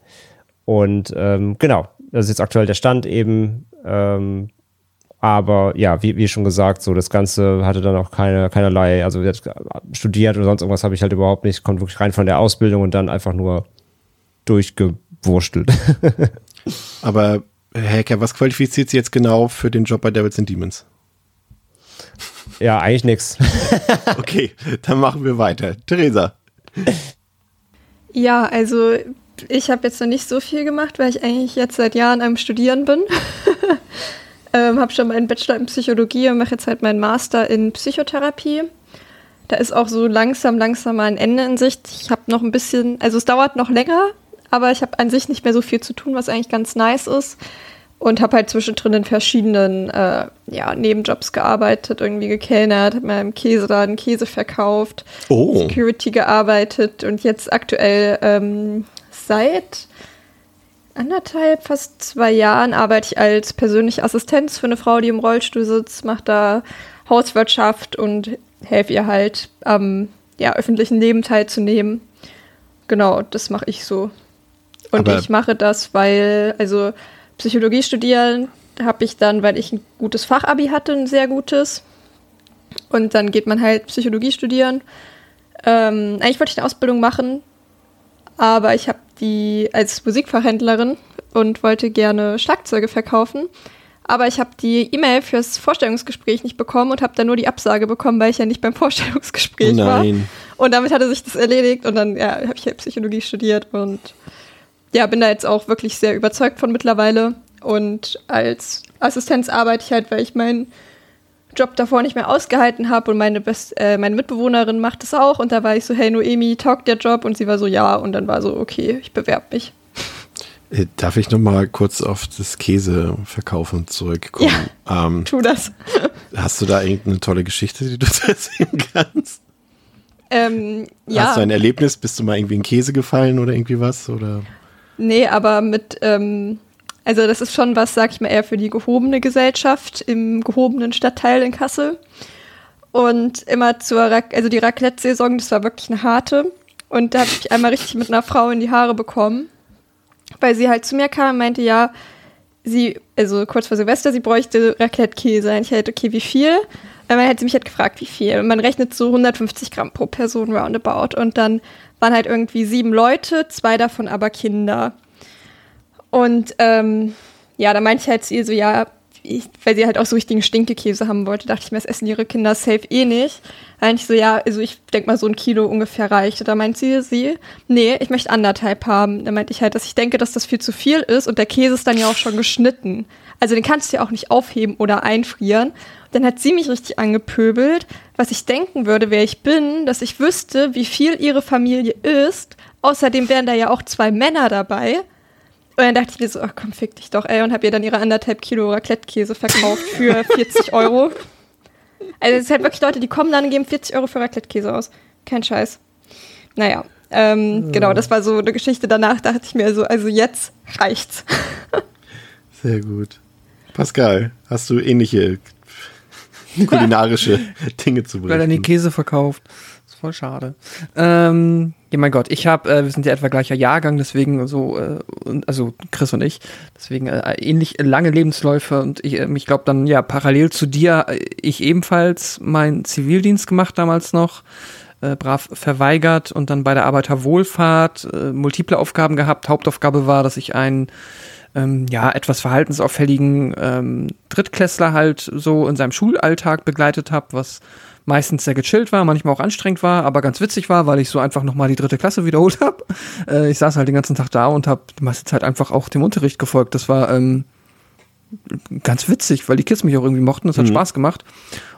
Und ähm, genau, das ist jetzt aktuell der Stand eben. Ähm, aber ja, wie, wie schon gesagt, so das Ganze hatte dann auch keine, keinerlei, also studiert oder sonst irgendwas habe ich halt überhaupt nicht, konnte wirklich rein von der Ausbildung und dann einfach nur durchge wurstelt. Aber Herr Hacker, was qualifiziert Sie jetzt genau für den Job bei Devils and Demons? Ja, eigentlich nichts. okay, dann machen wir weiter. Theresa. Ja, also ich habe jetzt noch nicht so viel gemacht, weil ich eigentlich jetzt seit Jahren am Studieren bin. ähm, habe schon meinen Bachelor in Psychologie und mache jetzt halt meinen Master in Psychotherapie. Da ist auch so langsam, langsam mal ein Ende in Sicht. Ich habe noch ein bisschen, also es dauert noch länger, aber ich habe an sich nicht mehr so viel zu tun, was eigentlich ganz nice ist. Und habe halt zwischendrin in verschiedenen äh, ja, Nebenjobs gearbeitet, irgendwie gekellnert, habe mal im Käseladen Käse verkauft, oh. Security gearbeitet und jetzt aktuell ähm, seit anderthalb, fast zwei Jahren arbeite ich als persönliche Assistenz für eine Frau, die im Rollstuhl sitzt, mache da Hauswirtschaft und helfe ihr halt am ja, öffentlichen Leben teilzunehmen. Genau, das mache ich so. Und Aber ich mache das, weil, also Psychologie studieren habe ich dann, weil ich ein gutes Fachabi hatte, ein sehr gutes. Und dann geht man halt Psychologie studieren. Ähm, eigentlich wollte ich eine Ausbildung machen, aber ich habe die als Musikfachhändlerin und wollte gerne Schlagzeuge verkaufen. Aber ich habe die E-Mail fürs Vorstellungsgespräch nicht bekommen und habe dann nur die Absage bekommen, weil ich ja nicht beim Vorstellungsgespräch Nein. war. Und damit hatte sich das erledigt und dann ja, habe ich halt Psychologie studiert und ja, bin da jetzt auch wirklich sehr überzeugt von mittlerweile. Und als Assistenz arbeite ich halt, weil ich meinen Job davor nicht mehr ausgehalten habe und meine, Best äh, meine Mitbewohnerin macht es auch. Und da war ich so, hey Noemi, taugt der Job? Und sie war so, ja. Und dann war so, okay, ich bewerbe mich. Äh, darf ich noch mal kurz auf das Käseverkaufen zurückkommen? Ja, ähm, tu das. Hast du da irgendeine tolle Geschichte, die du erzählen kannst? Ähm, ja. Hast du ein Erlebnis? Bist du mal irgendwie in Käse gefallen oder irgendwie was? Oder? Nee, aber mit, ähm, also das ist schon was, sag ich mal, eher für die gehobene Gesellschaft im gehobenen Stadtteil in Kassel. Und immer zur, Ra also die Raclette-Saison, das war wirklich eine harte. Und da habe ich einmal richtig mit einer Frau in die Haare bekommen, weil sie halt zu mir kam und meinte, ja, sie, also kurz vor Silvester, sie bräuchte Raclette-Käse. Und ich halt, okay, wie viel? Dann hat sie mich halt gefragt, wie viel. Man rechnet so 150 Gramm pro Person roundabout. Und dann waren halt irgendwie sieben Leute, zwei davon aber Kinder. Und ähm, ja, da meinte ich halt zu ihr so, ja, ich, weil sie halt auch so richtigen Stinkekäse haben wollte, dachte ich mir, das essen ihre Kinder safe eh nicht. Da meinte ich so, ja, also ich denke mal, so ein Kilo ungefähr reicht. Und da meint sie, sie, nee, ich möchte anderthalb haben. Da meinte ich halt, dass ich denke, dass das viel zu viel ist und der Käse ist dann ja auch schon geschnitten. Also den kannst du ja auch nicht aufheben oder einfrieren. Dann hat sie mich richtig angepöbelt, was ich denken würde, wer ich bin, dass ich wüsste, wie viel ihre Familie ist. Außerdem wären da ja auch zwei Männer dabei. Und dann dachte ich mir so, ach komm, fick dich doch, ey, und hab ihr dann ihre anderthalb Kilo Raclette-Käse verkauft für 40 Euro. Also es ist halt wirklich Leute, die kommen dann und geben 40 Euro für Raclette-Käse aus. Kein Scheiß. Naja, ähm, ja. genau, das war so eine Geschichte. Danach dachte ich mir so, also jetzt reicht's. Sehr gut. Pascal, hast du ähnliche kulinarische Dinge zu bringen? Weil er den Käse verkauft. Das ist voll schade. Ähm, ja, mein Gott, ich habe, äh, wir sind ja etwa gleicher Jahrgang, deswegen so, äh, also Chris und ich, deswegen äh, ähnlich lange Lebensläufe und ich, äh, ich glaube dann, ja, parallel zu dir, äh, ich ebenfalls meinen Zivildienst gemacht damals noch. Äh, brav verweigert und dann bei der Arbeiterwohlfahrt äh, multiple Aufgaben gehabt. Hauptaufgabe war, dass ich einen ähm, ja, etwas verhaltensauffälligen ähm, Drittklässler halt so in seinem Schulalltag begleitet habe, was meistens sehr gechillt war, manchmal auch anstrengend war, aber ganz witzig war, weil ich so einfach nochmal die dritte Klasse wiederholt habe. Äh, ich saß halt den ganzen Tag da und habe die meiste Zeit einfach auch dem Unterricht gefolgt. Das war ähm, ganz witzig, weil die Kids mich auch irgendwie mochten. Das hat mhm. Spaß gemacht.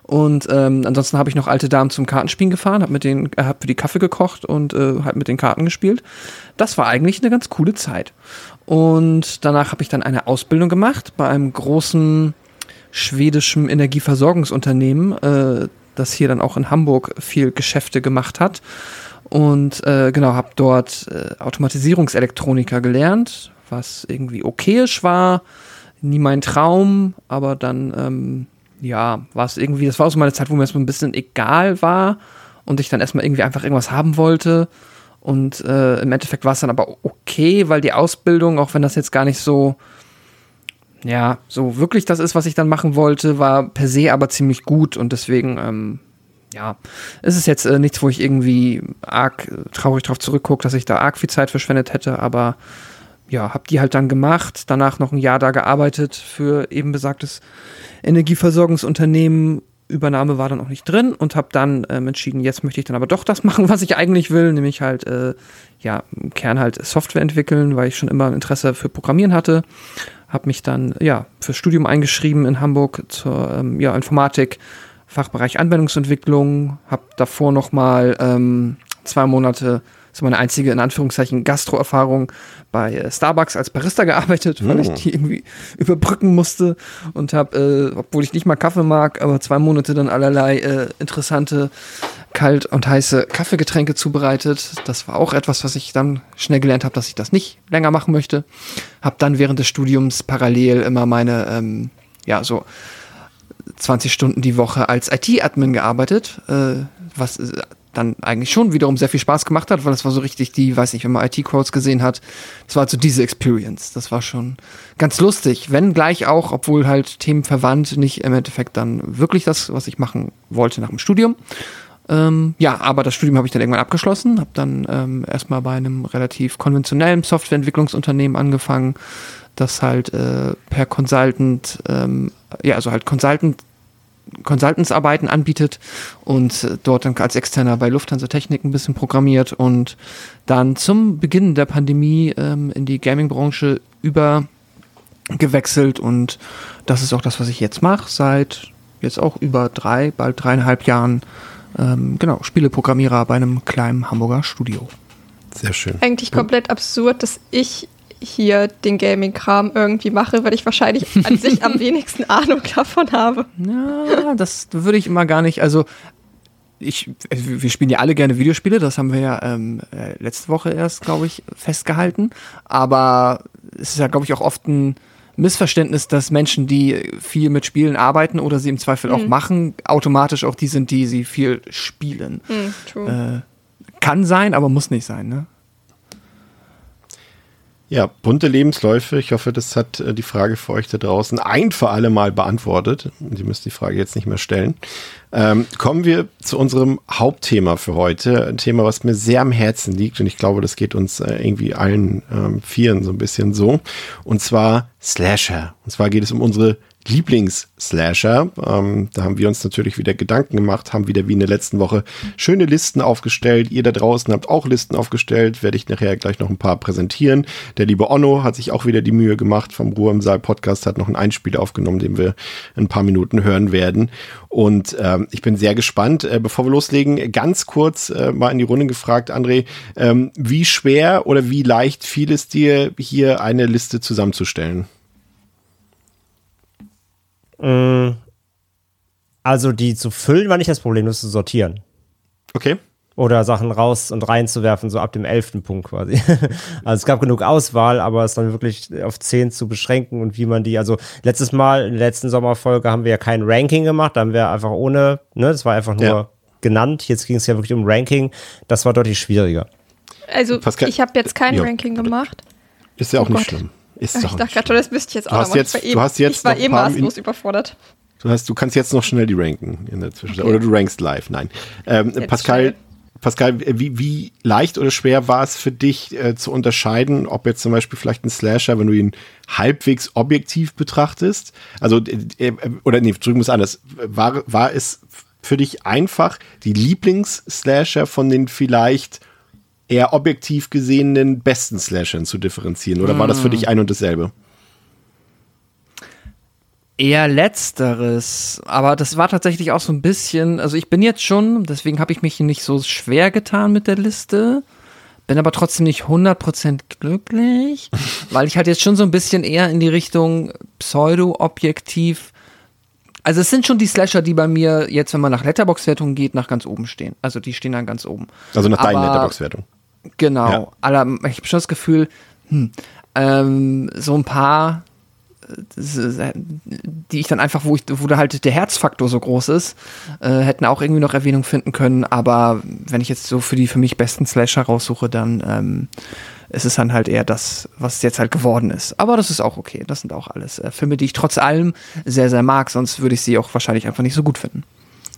Und ähm, ansonsten habe ich noch alte Damen zum Kartenspielen gefahren, habe mit denen, äh, hab für die Kaffee gekocht und äh, halt mit den Karten gespielt. Das war eigentlich eine ganz coole Zeit. Und danach habe ich dann eine Ausbildung gemacht bei einem großen schwedischen Energieversorgungsunternehmen, äh, das hier dann auch in Hamburg viel Geschäfte gemacht hat. Und äh, genau, habe dort äh, Automatisierungselektroniker gelernt, was irgendwie okayisch war, nie mein Traum, aber dann, ähm, ja, war es irgendwie, das war auch so meine Zeit, wo mir das so ein bisschen egal war und ich dann erstmal irgendwie einfach irgendwas haben wollte. Und äh, im Endeffekt war es dann aber okay, weil die Ausbildung, auch wenn das jetzt gar nicht so, ja, so wirklich das ist, was ich dann machen wollte, war per se aber ziemlich gut und deswegen, ähm, ja, ist es jetzt äh, nichts, wo ich irgendwie arg äh, traurig drauf zurückgucke, dass ich da arg viel Zeit verschwendet hätte, aber ja, hab die halt dann gemacht, danach noch ein Jahr da gearbeitet für eben besagtes Energieversorgungsunternehmen Übernahme war dann auch nicht drin und habe dann ähm, entschieden, jetzt möchte ich dann aber doch das machen, was ich eigentlich will, nämlich halt äh, ja im Kern halt Software entwickeln, weil ich schon immer ein Interesse für Programmieren hatte. Habe mich dann ja fürs Studium eingeschrieben in Hamburg zur ähm, ja, Informatik, Fachbereich Anwendungsentwicklung. Habe davor noch mal ähm, zwei Monate ist meine einzige, in Anführungszeichen, Gastro-Erfahrung bei äh, Starbucks als Barista gearbeitet, weil ich oh. die irgendwie überbrücken musste und habe, äh, obwohl ich nicht mal Kaffee mag, aber zwei Monate dann allerlei äh, interessante kalt und heiße Kaffeegetränke zubereitet. Das war auch etwas, was ich dann schnell gelernt habe, dass ich das nicht länger machen möchte. Habe dann während des Studiums parallel immer meine, ähm, ja, so 20 Stunden die Woche als IT-Admin gearbeitet, äh, was äh, dann eigentlich schon wiederum sehr viel Spaß gemacht hat, weil das war so richtig die, weiß nicht, wenn man IT-Quotes gesehen hat, das war so diese Experience. Das war schon ganz lustig, wenn gleich auch, obwohl halt Themen verwandt, nicht im Endeffekt dann wirklich das, was ich machen wollte nach dem Studium. Ähm, ja, aber das Studium habe ich dann irgendwann abgeschlossen, habe dann ähm, erstmal bei einem relativ konventionellen Softwareentwicklungsunternehmen angefangen, das halt äh, per Consultant, ähm, ja, also halt Consultant Consultants-Arbeiten anbietet und dort dann als Externer bei Lufthansa Technik ein bisschen programmiert und dann zum Beginn der Pandemie ähm, in die Gaming-Branche übergewechselt und das ist auch das, was ich jetzt mache, seit jetzt auch über drei, bald dreieinhalb Jahren, ähm, genau, Spieleprogrammierer bei einem kleinen Hamburger Studio. Sehr schön. Eigentlich komplett absurd, dass ich hier den Gaming-Kram irgendwie mache, weil ich wahrscheinlich an sich am wenigsten Ahnung davon habe. Ja, das würde ich immer gar nicht. Also, ich, wir spielen ja alle gerne Videospiele, das haben wir ja ähm, äh, letzte Woche erst, glaube ich, festgehalten. Aber es ist ja, glaube ich, auch oft ein Missverständnis, dass Menschen, die viel mit Spielen arbeiten oder sie im Zweifel mhm. auch machen, automatisch auch die sind, die sie viel spielen. Mhm, äh, kann sein, aber muss nicht sein, ne? Ja, bunte Lebensläufe. Ich hoffe, das hat äh, die Frage für euch da draußen ein für alle Mal beantwortet. Sie müssen die Frage jetzt nicht mehr stellen. Ähm, kommen wir zu unserem Hauptthema für heute. Ein Thema, was mir sehr am Herzen liegt und ich glaube, das geht uns äh, irgendwie allen ähm, Vieren so ein bisschen so. Und zwar Slasher. Und zwar geht es um unsere Lieblings-Slasher. Ähm, da haben wir uns natürlich wieder Gedanken gemacht, haben wieder wie in der letzten Woche schöne Listen aufgestellt. Ihr da draußen habt auch Listen aufgestellt, werde ich nachher gleich noch ein paar präsentieren. Der liebe Onno hat sich auch wieder die Mühe gemacht vom Ruhe im Saal Podcast, hat noch einen Einspiel aufgenommen, den wir in ein paar Minuten hören werden. Und ähm, ich bin sehr gespannt. Äh, bevor wir loslegen, ganz kurz äh, mal in die Runde gefragt, André, ähm, wie schwer oder wie leicht fiel es dir, hier eine Liste zusammenzustellen? Mm, also die zu füllen war nicht das Problem, nur zu sortieren. Okay. Oder Sachen raus und reinzuwerfen, so ab dem elften Punkt quasi. also es gab genug Auswahl, aber es dann wirklich auf zehn zu beschränken und wie man die, also letztes Mal, in der letzten Sommerfolge haben wir ja kein Ranking gemacht, da haben wir einfach ohne, ne, das war einfach nur ja. genannt. Jetzt ging es ja wirklich um Ranking. Das war deutlich schwieriger. Also Pascal, ich habe jetzt kein ja, Ranking gemacht. Ist ja auch oh nicht Gott. schlimm. Ist ich dachte gerade, das müsste ich jetzt auch noch jetzt, ich war, du hast jetzt ich war eh maßlos überfordert. Du, hast, du kannst jetzt noch schnell die ranken in der Zwischenzeit. Okay. Oder du rankst live. Nein. Ähm, Pascal, Pascal, wie, wie leicht oder schwer war es für dich äh, zu unterscheiden, ob jetzt zum Beispiel vielleicht ein Slasher, wenn du ihn halbwegs objektiv betrachtest, also äh, äh oder nee, drüben muss anders, war, war es für dich einfach, die Lieblings-Slasher von den vielleicht eher objektiv gesehenen besten Slashern zu differenzieren? Oder war das für dich ein und dasselbe? Eher letzteres, aber das war tatsächlich auch so ein bisschen, also ich bin jetzt schon, deswegen habe ich mich nicht so schwer getan mit der Liste, bin aber trotzdem nicht 100% glücklich, weil ich halt jetzt schon so ein bisschen eher in die Richtung pseudo-objektiv also es sind schon die Slasher, die bei mir jetzt, wenn man nach Letterbox-Wertungen geht, nach ganz oben stehen. Also die stehen dann ganz oben. Also nach deinen Letterbox-Wertungen. Genau. Ja. Aber ich habe schon das Gefühl, hm, ähm, so ein paar, die ich dann einfach, wo ich, wo da halt der Herzfaktor so groß ist, äh, hätten auch irgendwie noch Erwähnung finden können. Aber wenn ich jetzt so für die für mich besten Slasher raussuche, dann ähm, ist es dann halt eher das, was es jetzt halt geworden ist. Aber das ist auch okay. Das sind auch alles äh, Filme, die ich trotz allem sehr, sehr mag. Sonst würde ich sie auch wahrscheinlich einfach nicht so gut finden.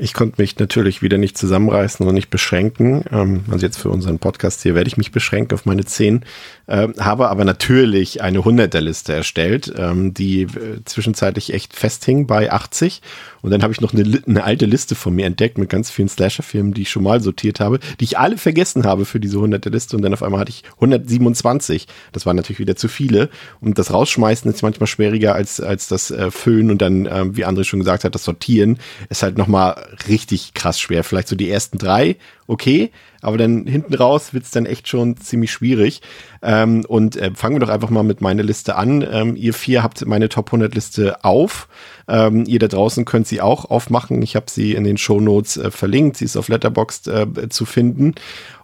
Ich konnte mich natürlich wieder nicht zusammenreißen und nicht beschränken. Ähm, also jetzt für unseren Podcast hier werde ich mich beschränken auf meine zehn äh, habe aber natürlich eine 100er-Liste erstellt, ähm, die äh, zwischenzeitlich echt festhing bei 80 und dann habe ich noch eine, eine, alte Liste von mir entdeckt mit ganz vielen Slasher-Filmen, die ich schon mal sortiert habe, die ich alle vergessen habe für diese 100er-Liste und dann auf einmal hatte ich 127. Das waren natürlich wieder zu viele und das Rausschmeißen ist manchmal schwieriger als, als das äh, Füllen und dann, äh, wie André schon gesagt hat, das Sortieren ist halt nochmal richtig krass schwer. Vielleicht so die ersten drei, okay, aber dann hinten raus wird's dann echt schon ziemlich schwierig. Ähm, und äh, fangen wir doch einfach mal mit meiner Liste an. Ähm, ihr vier habt meine Top 100 Liste auf. Ähm, ihr da draußen könnt sie auch aufmachen. Ich habe sie in den Show Notes äh, verlinkt. Sie ist auf Letterboxd äh, zu finden.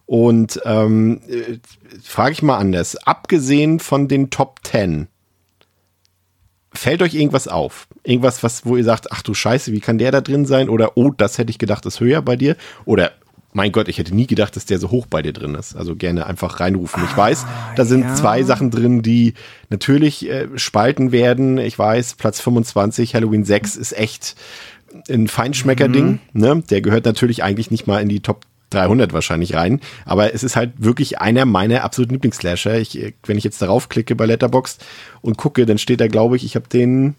Und ähm, äh, frage ich mal anders. Abgesehen von den Top 10, fällt euch irgendwas auf? Irgendwas, was, wo ihr sagt, ach du Scheiße, wie kann der da drin sein? Oder oh, das hätte ich gedacht, ist höher bei dir? Oder mein Gott, ich hätte nie gedacht, dass der so hoch bei dir drin ist. Also gerne einfach reinrufen. Ich weiß, ah, da sind ja. zwei Sachen drin, die natürlich äh, spalten werden. Ich weiß, Platz 25, Halloween 6 ist echt ein Feinschmecker-Ding. Mhm. Ne? Der gehört natürlich eigentlich nicht mal in die Top 300 wahrscheinlich rein. Aber es ist halt wirklich einer meiner absoluten Lieblingsslasher. Ich, äh, wenn ich jetzt darauf klicke bei Letterboxd und gucke, dann steht da, glaube ich, ich habe den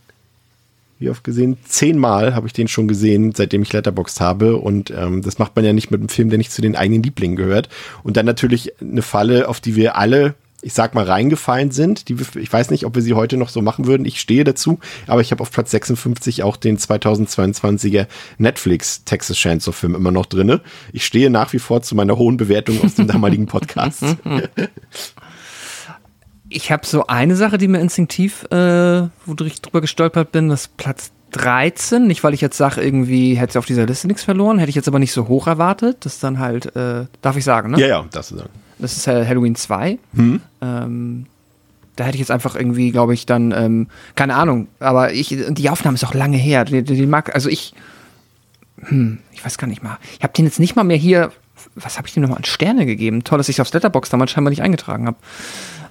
wie oft gesehen? Zehnmal habe ich den schon gesehen, seitdem ich Letterboxd habe. Und ähm, das macht man ja nicht mit einem Film, der nicht zu den eigenen Lieblingen gehört. Und dann natürlich eine Falle, auf die wir alle, ich sag mal, reingefallen sind. Die, ich weiß nicht, ob wir sie heute noch so machen würden. Ich stehe dazu. Aber ich habe auf Platz 56 auch den 2022er Netflix Texas Chainsaw Film immer noch drinne. Ich stehe nach wie vor zu meiner hohen Bewertung aus dem damaligen Podcast. Ich habe so eine Sache, die mir instinktiv, äh, wodurch ich drüber gestolpert bin, das Platz 13. Nicht, weil ich jetzt sage, irgendwie hätte sie auf dieser Liste nichts verloren, hätte ich jetzt aber nicht so hoch erwartet. Das ist dann halt, äh, darf ich sagen, ne? Ja, ja, das ist Das ist äh, Halloween 2. Hm. Ähm, da hätte ich jetzt einfach irgendwie, glaube ich, dann, ähm, keine Ahnung, aber ich, die Aufnahme ist auch lange her. Die, die, die mag, also ich, hm, ich weiß gar nicht mal. Ich habe den jetzt nicht mal mehr hier, was habe ich dem nochmal an Sterne gegeben? Toll, dass ich aufs Letterbox damals scheinbar nicht eingetragen habe.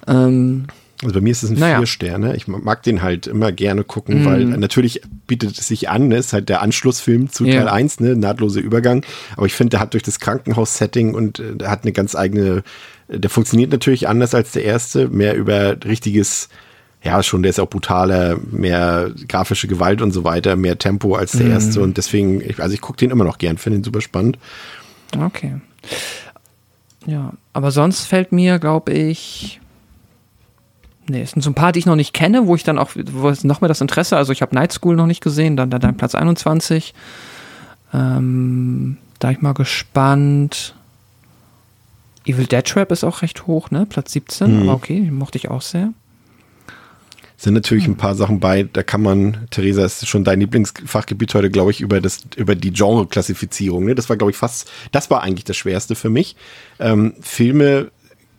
Ähm, also bei mir ist es ein naja. vier Sterne. Ich mag den halt immer gerne gucken, mm. weil natürlich bietet es sich an, ne? ist halt der Anschlussfilm zu yeah. Teil 1, ne? nahtloser Übergang. Aber ich finde, der hat durch das Krankenhaus-Setting und äh, der hat eine ganz eigene, der funktioniert natürlich anders als der erste, mehr über richtiges, ja schon, der ist auch brutaler, mehr grafische Gewalt und so weiter, mehr Tempo als der mm. erste und deswegen, also ich gucke den immer noch gern, finde ihn super spannend. Okay. Ja, aber sonst fällt mir, glaube ich, Nee, es sind so ein paar, die ich noch nicht kenne, wo ich dann auch, wo es noch mehr das Interesse, also ich habe Night School noch nicht gesehen, dann, dann, dann Platz 21. Ähm, da ich mal gespannt. Evil Dead Trap ist auch recht hoch, ne? Platz 17, mhm. aber okay, mochte ich auch sehr. Sind natürlich ein paar Sachen bei, da kann man, Theresa, ist schon dein Lieblingsfachgebiet heute, glaube ich, über das, über die Genre-Klassifizierung. Ne? Das war, glaube ich, fast, das war eigentlich das Schwerste für mich. Ähm, Filme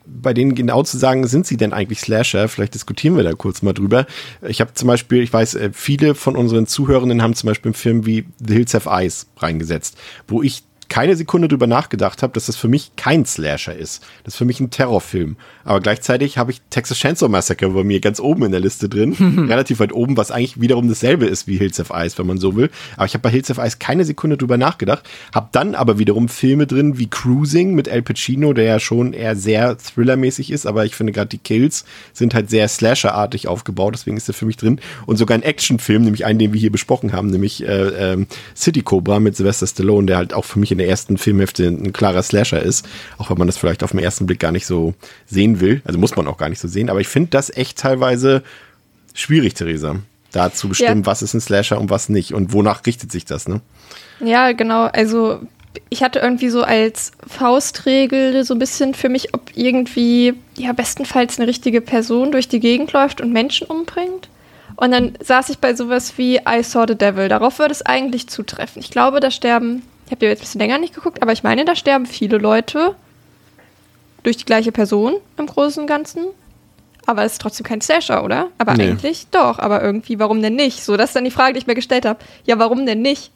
bei denen genau zu sagen, sind sie denn eigentlich Slasher? Vielleicht diskutieren wir da kurz mal drüber. Ich habe zum Beispiel, ich weiß, äh, viele von unseren Zuhörenden haben zum Beispiel einen Film wie The Hills Have Eyes reingesetzt, wo ich keine Sekunde drüber nachgedacht habe, dass das für mich kein Slasher ist. Das ist für mich ein Terrorfilm. Aber gleichzeitig habe ich Texas Chainsaw Massacre bei mir ganz oben in der Liste drin. relativ weit oben, was eigentlich wiederum dasselbe ist wie Hills of Ice, wenn man so will. Aber ich habe bei Hills of Ice keine Sekunde drüber nachgedacht. Hab dann aber wiederum Filme drin wie Cruising mit El Pacino, der ja schon eher sehr thrillermäßig ist. Aber ich finde gerade die Kills sind halt sehr Slasher-artig aufgebaut. Deswegen ist der für mich drin. Und sogar ein Actionfilm, nämlich einen, den wir hier besprochen haben, nämlich äh, äh, City Cobra mit Sylvester Stallone, der halt auch für mich in der ersten Filmhälfte ein klarer Slasher ist, auch wenn man das vielleicht auf den ersten Blick gar nicht so sehen will. Also muss man auch gar nicht so sehen, aber ich finde das echt teilweise schwierig, Theresa, da zu bestimmen, ja. was ist ein Slasher und was nicht und wonach richtet sich das, ne? Ja, genau. Also ich hatte irgendwie so als Faustregel so ein bisschen für mich, ob irgendwie, ja, bestenfalls eine richtige Person durch die Gegend läuft und Menschen umbringt. Und dann saß ich bei sowas wie I Saw the Devil. Darauf würde es eigentlich zutreffen. Ich glaube, da sterben ich habe dir jetzt ein bisschen länger nicht geguckt, aber ich meine, da sterben viele Leute durch die gleiche Person im Großen und Ganzen. Aber es ist trotzdem kein Slasher, oder? Aber nee. eigentlich doch. Aber irgendwie, warum denn nicht? So, das ist dann die Frage, die ich mir gestellt habe. Ja, warum denn nicht?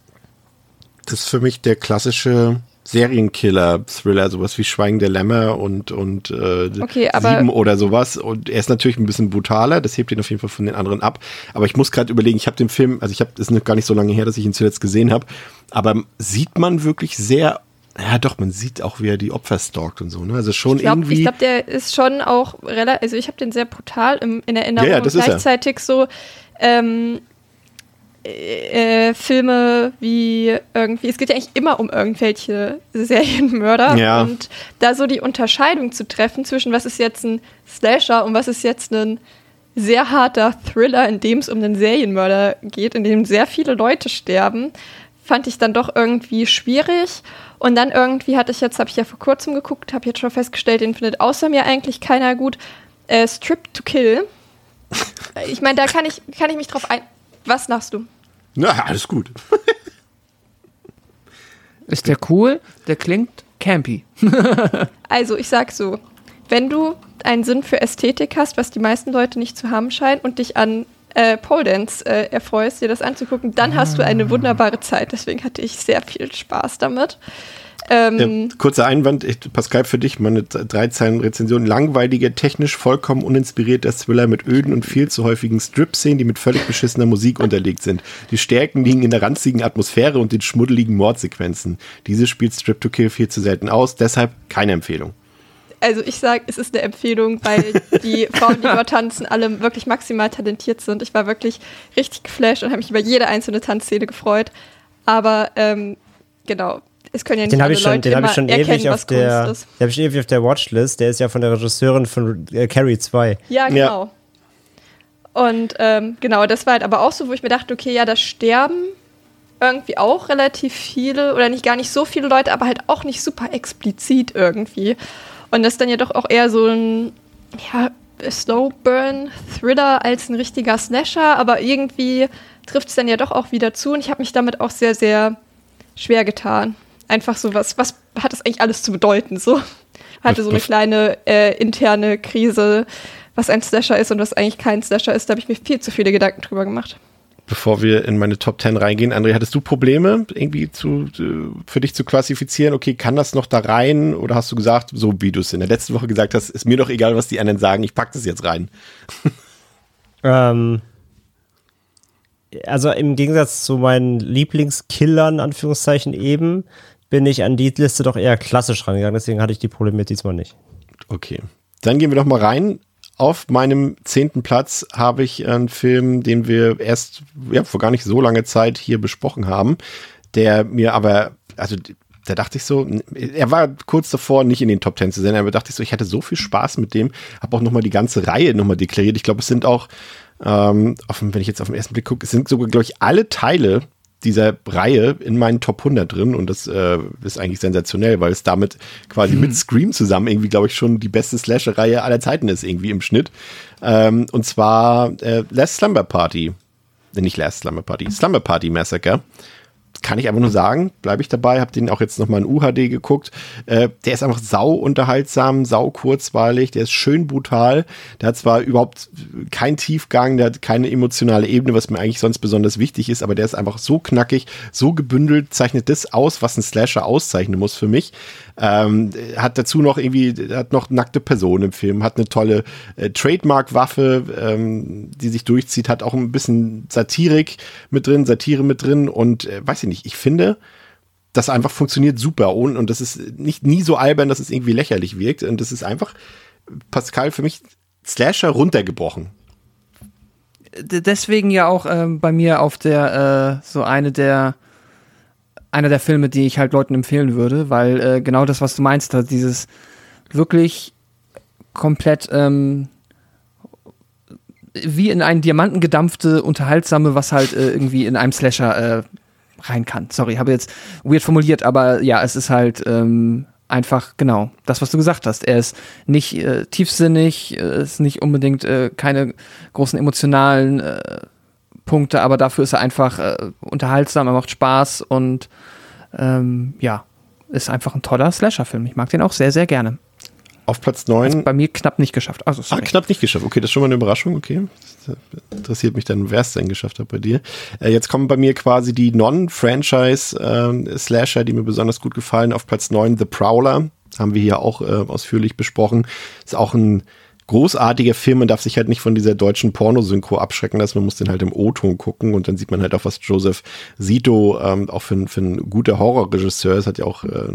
Das ist für mich der klassische Serienkiller-Thriller, sowas wie Schweigen der Lämmer und, und äh, okay, Sieben oder sowas. Und er ist natürlich ein bisschen brutaler, das hebt ihn auf jeden Fall von den anderen ab. Aber ich muss gerade überlegen, ich habe den Film, also ich habe, das ist noch gar nicht so lange her, dass ich ihn zuletzt gesehen habe, aber sieht man wirklich sehr Ja, doch, man sieht auch, wie er die Opfer stalkt und so, ne? Also schon ich glaub, irgendwie. Ich glaube, der ist schon auch relativ, also ich habe den sehr brutal im, in Erinnerung ja, ja, und gleichzeitig so ähm, äh, Filme wie irgendwie, es geht ja eigentlich immer um irgendwelche Serienmörder ja. und da so die Unterscheidung zu treffen zwischen was ist jetzt ein Slasher und was ist jetzt ein sehr harter Thriller, in dem es um einen Serienmörder geht, in dem sehr viele Leute sterben, fand ich dann doch irgendwie schwierig. Und dann irgendwie hatte ich jetzt, habe ich ja vor kurzem geguckt, habe jetzt schon festgestellt, den findet außer mir eigentlich keiner gut. Äh, Strip to Kill. Ich meine, da kann ich, kann ich mich drauf ein. Was machst du? Na, alles gut. Ist der cool? Der klingt campy. also, ich sag so, wenn du einen Sinn für Ästhetik hast, was die meisten Leute nicht zu haben scheinen, und dich an äh, Pole Dance äh, erfreust, dir das anzugucken, dann hast du eine wunderbare Zeit. Deswegen hatte ich sehr viel Spaß damit. Ähm, ja, kurzer Einwand, ich, Pascal, für dich meine drei Zeilen Rezension. Langweilige, technisch vollkommen uninspirierter Thriller mit öden und viel zu häufigen Strip-Szenen, die mit völlig beschissener Musik unterlegt sind. Die Stärken liegen in der ranzigen Atmosphäre und den schmuddeligen Mordsequenzen. Diese spielt Strip to Kill viel zu selten aus, deshalb keine Empfehlung also ich sage, es ist eine Empfehlung, weil die Frauen, die dort tanzen, alle wirklich maximal talentiert sind. Ich war wirklich richtig geflasht und habe mich über jede einzelne Tanzszene gefreut. Aber ähm, genau, es können ja nicht den alle ich schon, Leute den habe ich schon erkennen, ewig auf der, Den habe ich ewig auf der Watchlist. Der ist ja von der Regisseurin von äh, Carrie 2. Ja, genau. Ja. Und ähm, genau, das war halt aber auch so, wo ich mir dachte, okay, ja, das sterben irgendwie auch relativ viele oder nicht gar nicht so viele Leute, aber halt auch nicht super explizit irgendwie. Und das ist dann ja doch auch eher so ein ja, Slow-Burn-Thriller als ein richtiger Slasher, aber irgendwie trifft es dann ja doch auch wieder zu und ich habe mich damit auch sehr, sehr schwer getan. Einfach so, was, was hat das eigentlich alles zu bedeuten? So hatte so eine kleine äh, interne Krise, was ein Slasher ist und was eigentlich kein Slasher ist. Da habe ich mir viel zu viele Gedanken drüber gemacht bevor wir in meine Top 10 reingehen. André, hattest du Probleme, irgendwie zu, für dich zu klassifizieren? Okay, kann das noch da rein? Oder hast du gesagt, so wie du es in der letzten Woche gesagt hast, ist mir doch egal, was die anderen sagen, ich pack das jetzt rein? ähm, also im Gegensatz zu meinen Lieblingskillern, Anführungszeichen eben, bin ich an die Liste doch eher klassisch rangegangen. Deswegen hatte ich die Probleme diesmal nicht. Okay. Dann gehen wir doch mal rein auf meinem zehnten Platz habe ich einen Film, den wir erst ja, vor gar nicht so lange Zeit hier besprochen haben, der mir aber, also da dachte ich so, er war kurz davor, nicht in den Top Ten zu sein, aber dachte ich so, ich hatte so viel Spaß mit dem, habe auch nochmal die ganze Reihe nochmal deklariert. Ich glaube, es sind auch, ähm, auf, wenn ich jetzt auf den ersten Blick gucke, es sind sogar, glaube ich, alle Teile dieser Reihe in meinen Top 100 drin und das äh, ist eigentlich sensationell, weil es damit quasi mit Scream zusammen irgendwie, glaube ich, schon die beste Slasher-Reihe aller Zeiten ist irgendwie im Schnitt. Ähm, und zwar äh, Last Slumber Party. Nicht Last Slumber Party, Slumber Party Massacre kann ich einfach nur sagen, bleibe ich dabei, habe den auch jetzt nochmal in UHD geguckt. Äh, der ist einfach sau unterhaltsam, sau kurzweilig, der ist schön brutal. Der hat zwar überhaupt keinen Tiefgang, der hat keine emotionale Ebene, was mir eigentlich sonst besonders wichtig ist, aber der ist einfach so knackig, so gebündelt, zeichnet das aus, was ein Slasher auszeichnen muss für mich. Ähm, hat dazu noch irgendwie, hat noch nackte Personen im Film, hat eine tolle äh, Trademark-Waffe, ähm, die sich durchzieht, hat auch ein bisschen Satirik mit drin, Satire mit drin und äh, weiß ich nicht, ich finde, das einfach funktioniert super. Und, und das ist nicht nie so albern, dass es irgendwie lächerlich wirkt. Und das ist einfach, Pascal, für mich Slasher runtergebrochen. Deswegen ja auch äh, bei mir auf der äh, so eine der einer der Filme, die ich halt Leuten empfehlen würde, weil äh, genau das, was du meinst, halt dieses wirklich komplett ähm, wie in einen Diamanten gedampfte, unterhaltsame, was halt äh, irgendwie in einem Slasher äh, rein kann. Sorry, habe jetzt weird formuliert, aber ja, es ist halt ähm, einfach genau das, was du gesagt hast. Er ist nicht äh, tiefsinnig, äh, ist nicht unbedingt äh, keine großen emotionalen äh, Punkte, aber dafür ist er einfach äh, unterhaltsam, er macht Spaß und ähm, ja, ist einfach ein toller Slasher-Film. Ich mag den auch sehr, sehr gerne. Auf Platz 9. Also bei mir knapp nicht geschafft. Also, sorry. Ah, knapp nicht geschafft. Okay, das ist schon mal eine Überraschung. Okay. Das interessiert mich dann, wer es denn geschafft hat bei dir. Äh, jetzt kommen bei mir quasi die Non-Franchise-Slasher, äh, die mir besonders gut gefallen. Auf Platz 9 The Prowler. Haben wir hier auch äh, ausführlich besprochen. Ist auch ein großartiger Film. Man darf sich halt nicht von dieser deutschen Pornosynchro abschrecken lassen. Man muss den halt im O-Ton gucken und dann sieht man halt auch, was Joseph Sito ähm, auch für, für ein guter Horrorregisseur ist. Hat ja auch äh,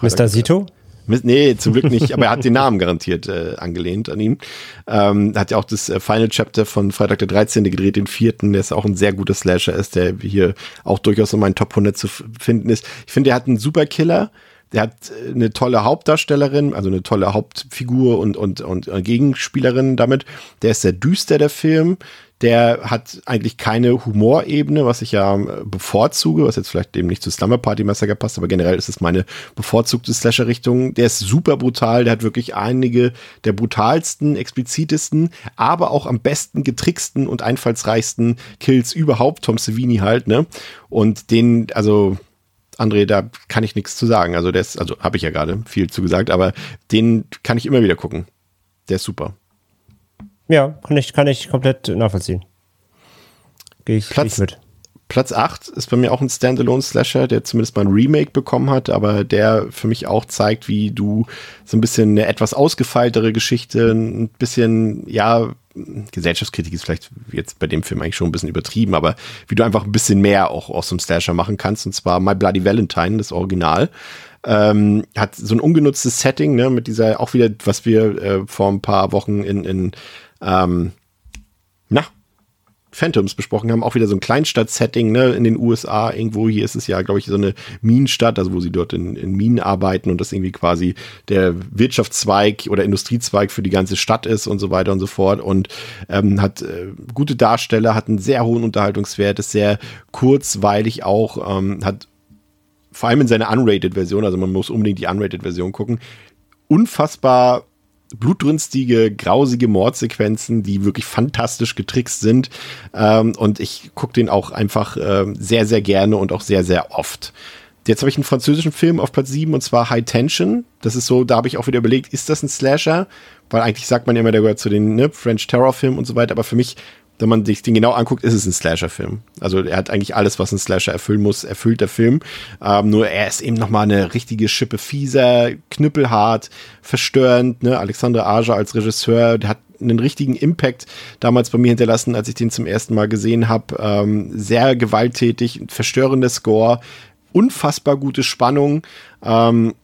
Mr. Sito? Nee, zum Glück nicht, aber er hat den Namen garantiert äh, angelehnt an ihn. Ähm, hat ja auch das äh, Final Chapter von Freitag der 13. gedreht, den vierten, der ist auch ein sehr guter Slasher ist, der hier auch durchaus in meinen Top 100 zu finden ist. Ich finde, er hat einen super Killer der hat äh, eine tolle Hauptdarstellerin, also eine tolle Hauptfigur und, und, und Gegenspielerin damit. Der ist sehr düster, der Film. Der hat eigentlich keine Humorebene, was ich ja äh, bevorzuge, was jetzt vielleicht eben nicht zu Slumber Party Massacre passt, aber generell ist es meine bevorzugte Slasher-Richtung. Der ist super brutal, der hat wirklich einige der brutalsten, explizitesten, aber auch am besten getricksten und einfallsreichsten Kills überhaupt, Tom Savini halt, ne? Und den, also André, da kann ich nichts zu sagen. Also der ist, also habe ich ja gerade viel zu gesagt, aber den kann ich immer wieder gucken. Der ist super. Ja, kann ich, kann ich komplett nachvollziehen. Gehe ich, Platz, geh ich mit. Platz 8 ist bei mir auch ein Standalone-Slasher, der zumindest mal ein Remake bekommen hat, aber der für mich auch zeigt, wie du so ein bisschen eine etwas ausgefeiltere Geschichte, ein bisschen, ja, Gesellschaftskritik ist vielleicht jetzt bei dem Film eigentlich schon ein bisschen übertrieben, aber wie du einfach ein bisschen mehr auch aus dem Slasher machen kannst, und zwar My Bloody Valentine, das Original. Ähm, hat so ein ungenutztes Setting, ne, mit dieser, auch wieder, was wir äh, vor ein paar Wochen in, in ähm, na, Phantoms besprochen haben, auch wieder so ein Kleinstadt-Setting, ne, in den USA irgendwo. Hier ist es ja, glaube ich, so eine Minenstadt, also wo sie dort in, in Minen arbeiten und das irgendwie quasi der Wirtschaftszweig oder Industriezweig für die ganze Stadt ist und so weiter und so fort und ähm, hat äh, gute Darsteller, hat einen sehr hohen Unterhaltungswert, ist sehr kurzweilig auch, ähm, hat vor allem in seiner Unrated-Version, also man muss unbedingt die Unrated-Version gucken, unfassbar blutrünstige, grausige Mordsequenzen, die wirklich fantastisch getrickst sind. Ähm, und ich gucke den auch einfach äh, sehr, sehr gerne und auch sehr, sehr oft. Jetzt habe ich einen französischen Film auf Platz 7 und zwar High Tension. Das ist so, da habe ich auch wieder überlegt, ist das ein Slasher? Weil eigentlich sagt man ja immer, der gehört zu den ne, French Terror Filmen und so weiter, aber für mich wenn man sich den genau anguckt, ist es ein Slasher-Film. Also er hat eigentlich alles, was ein Slasher erfüllen muss, erfüllt der Film. Ähm, nur er ist eben nochmal eine richtige Schippe fieser, knüppelhart, verstörend. Ne? Alexandre Aja als Regisseur, der hat einen richtigen Impact damals bei mir hinterlassen, als ich den zum ersten Mal gesehen habe. Ähm, sehr gewalttätig, verstörender Score, unfassbar gute Spannung. Ähm,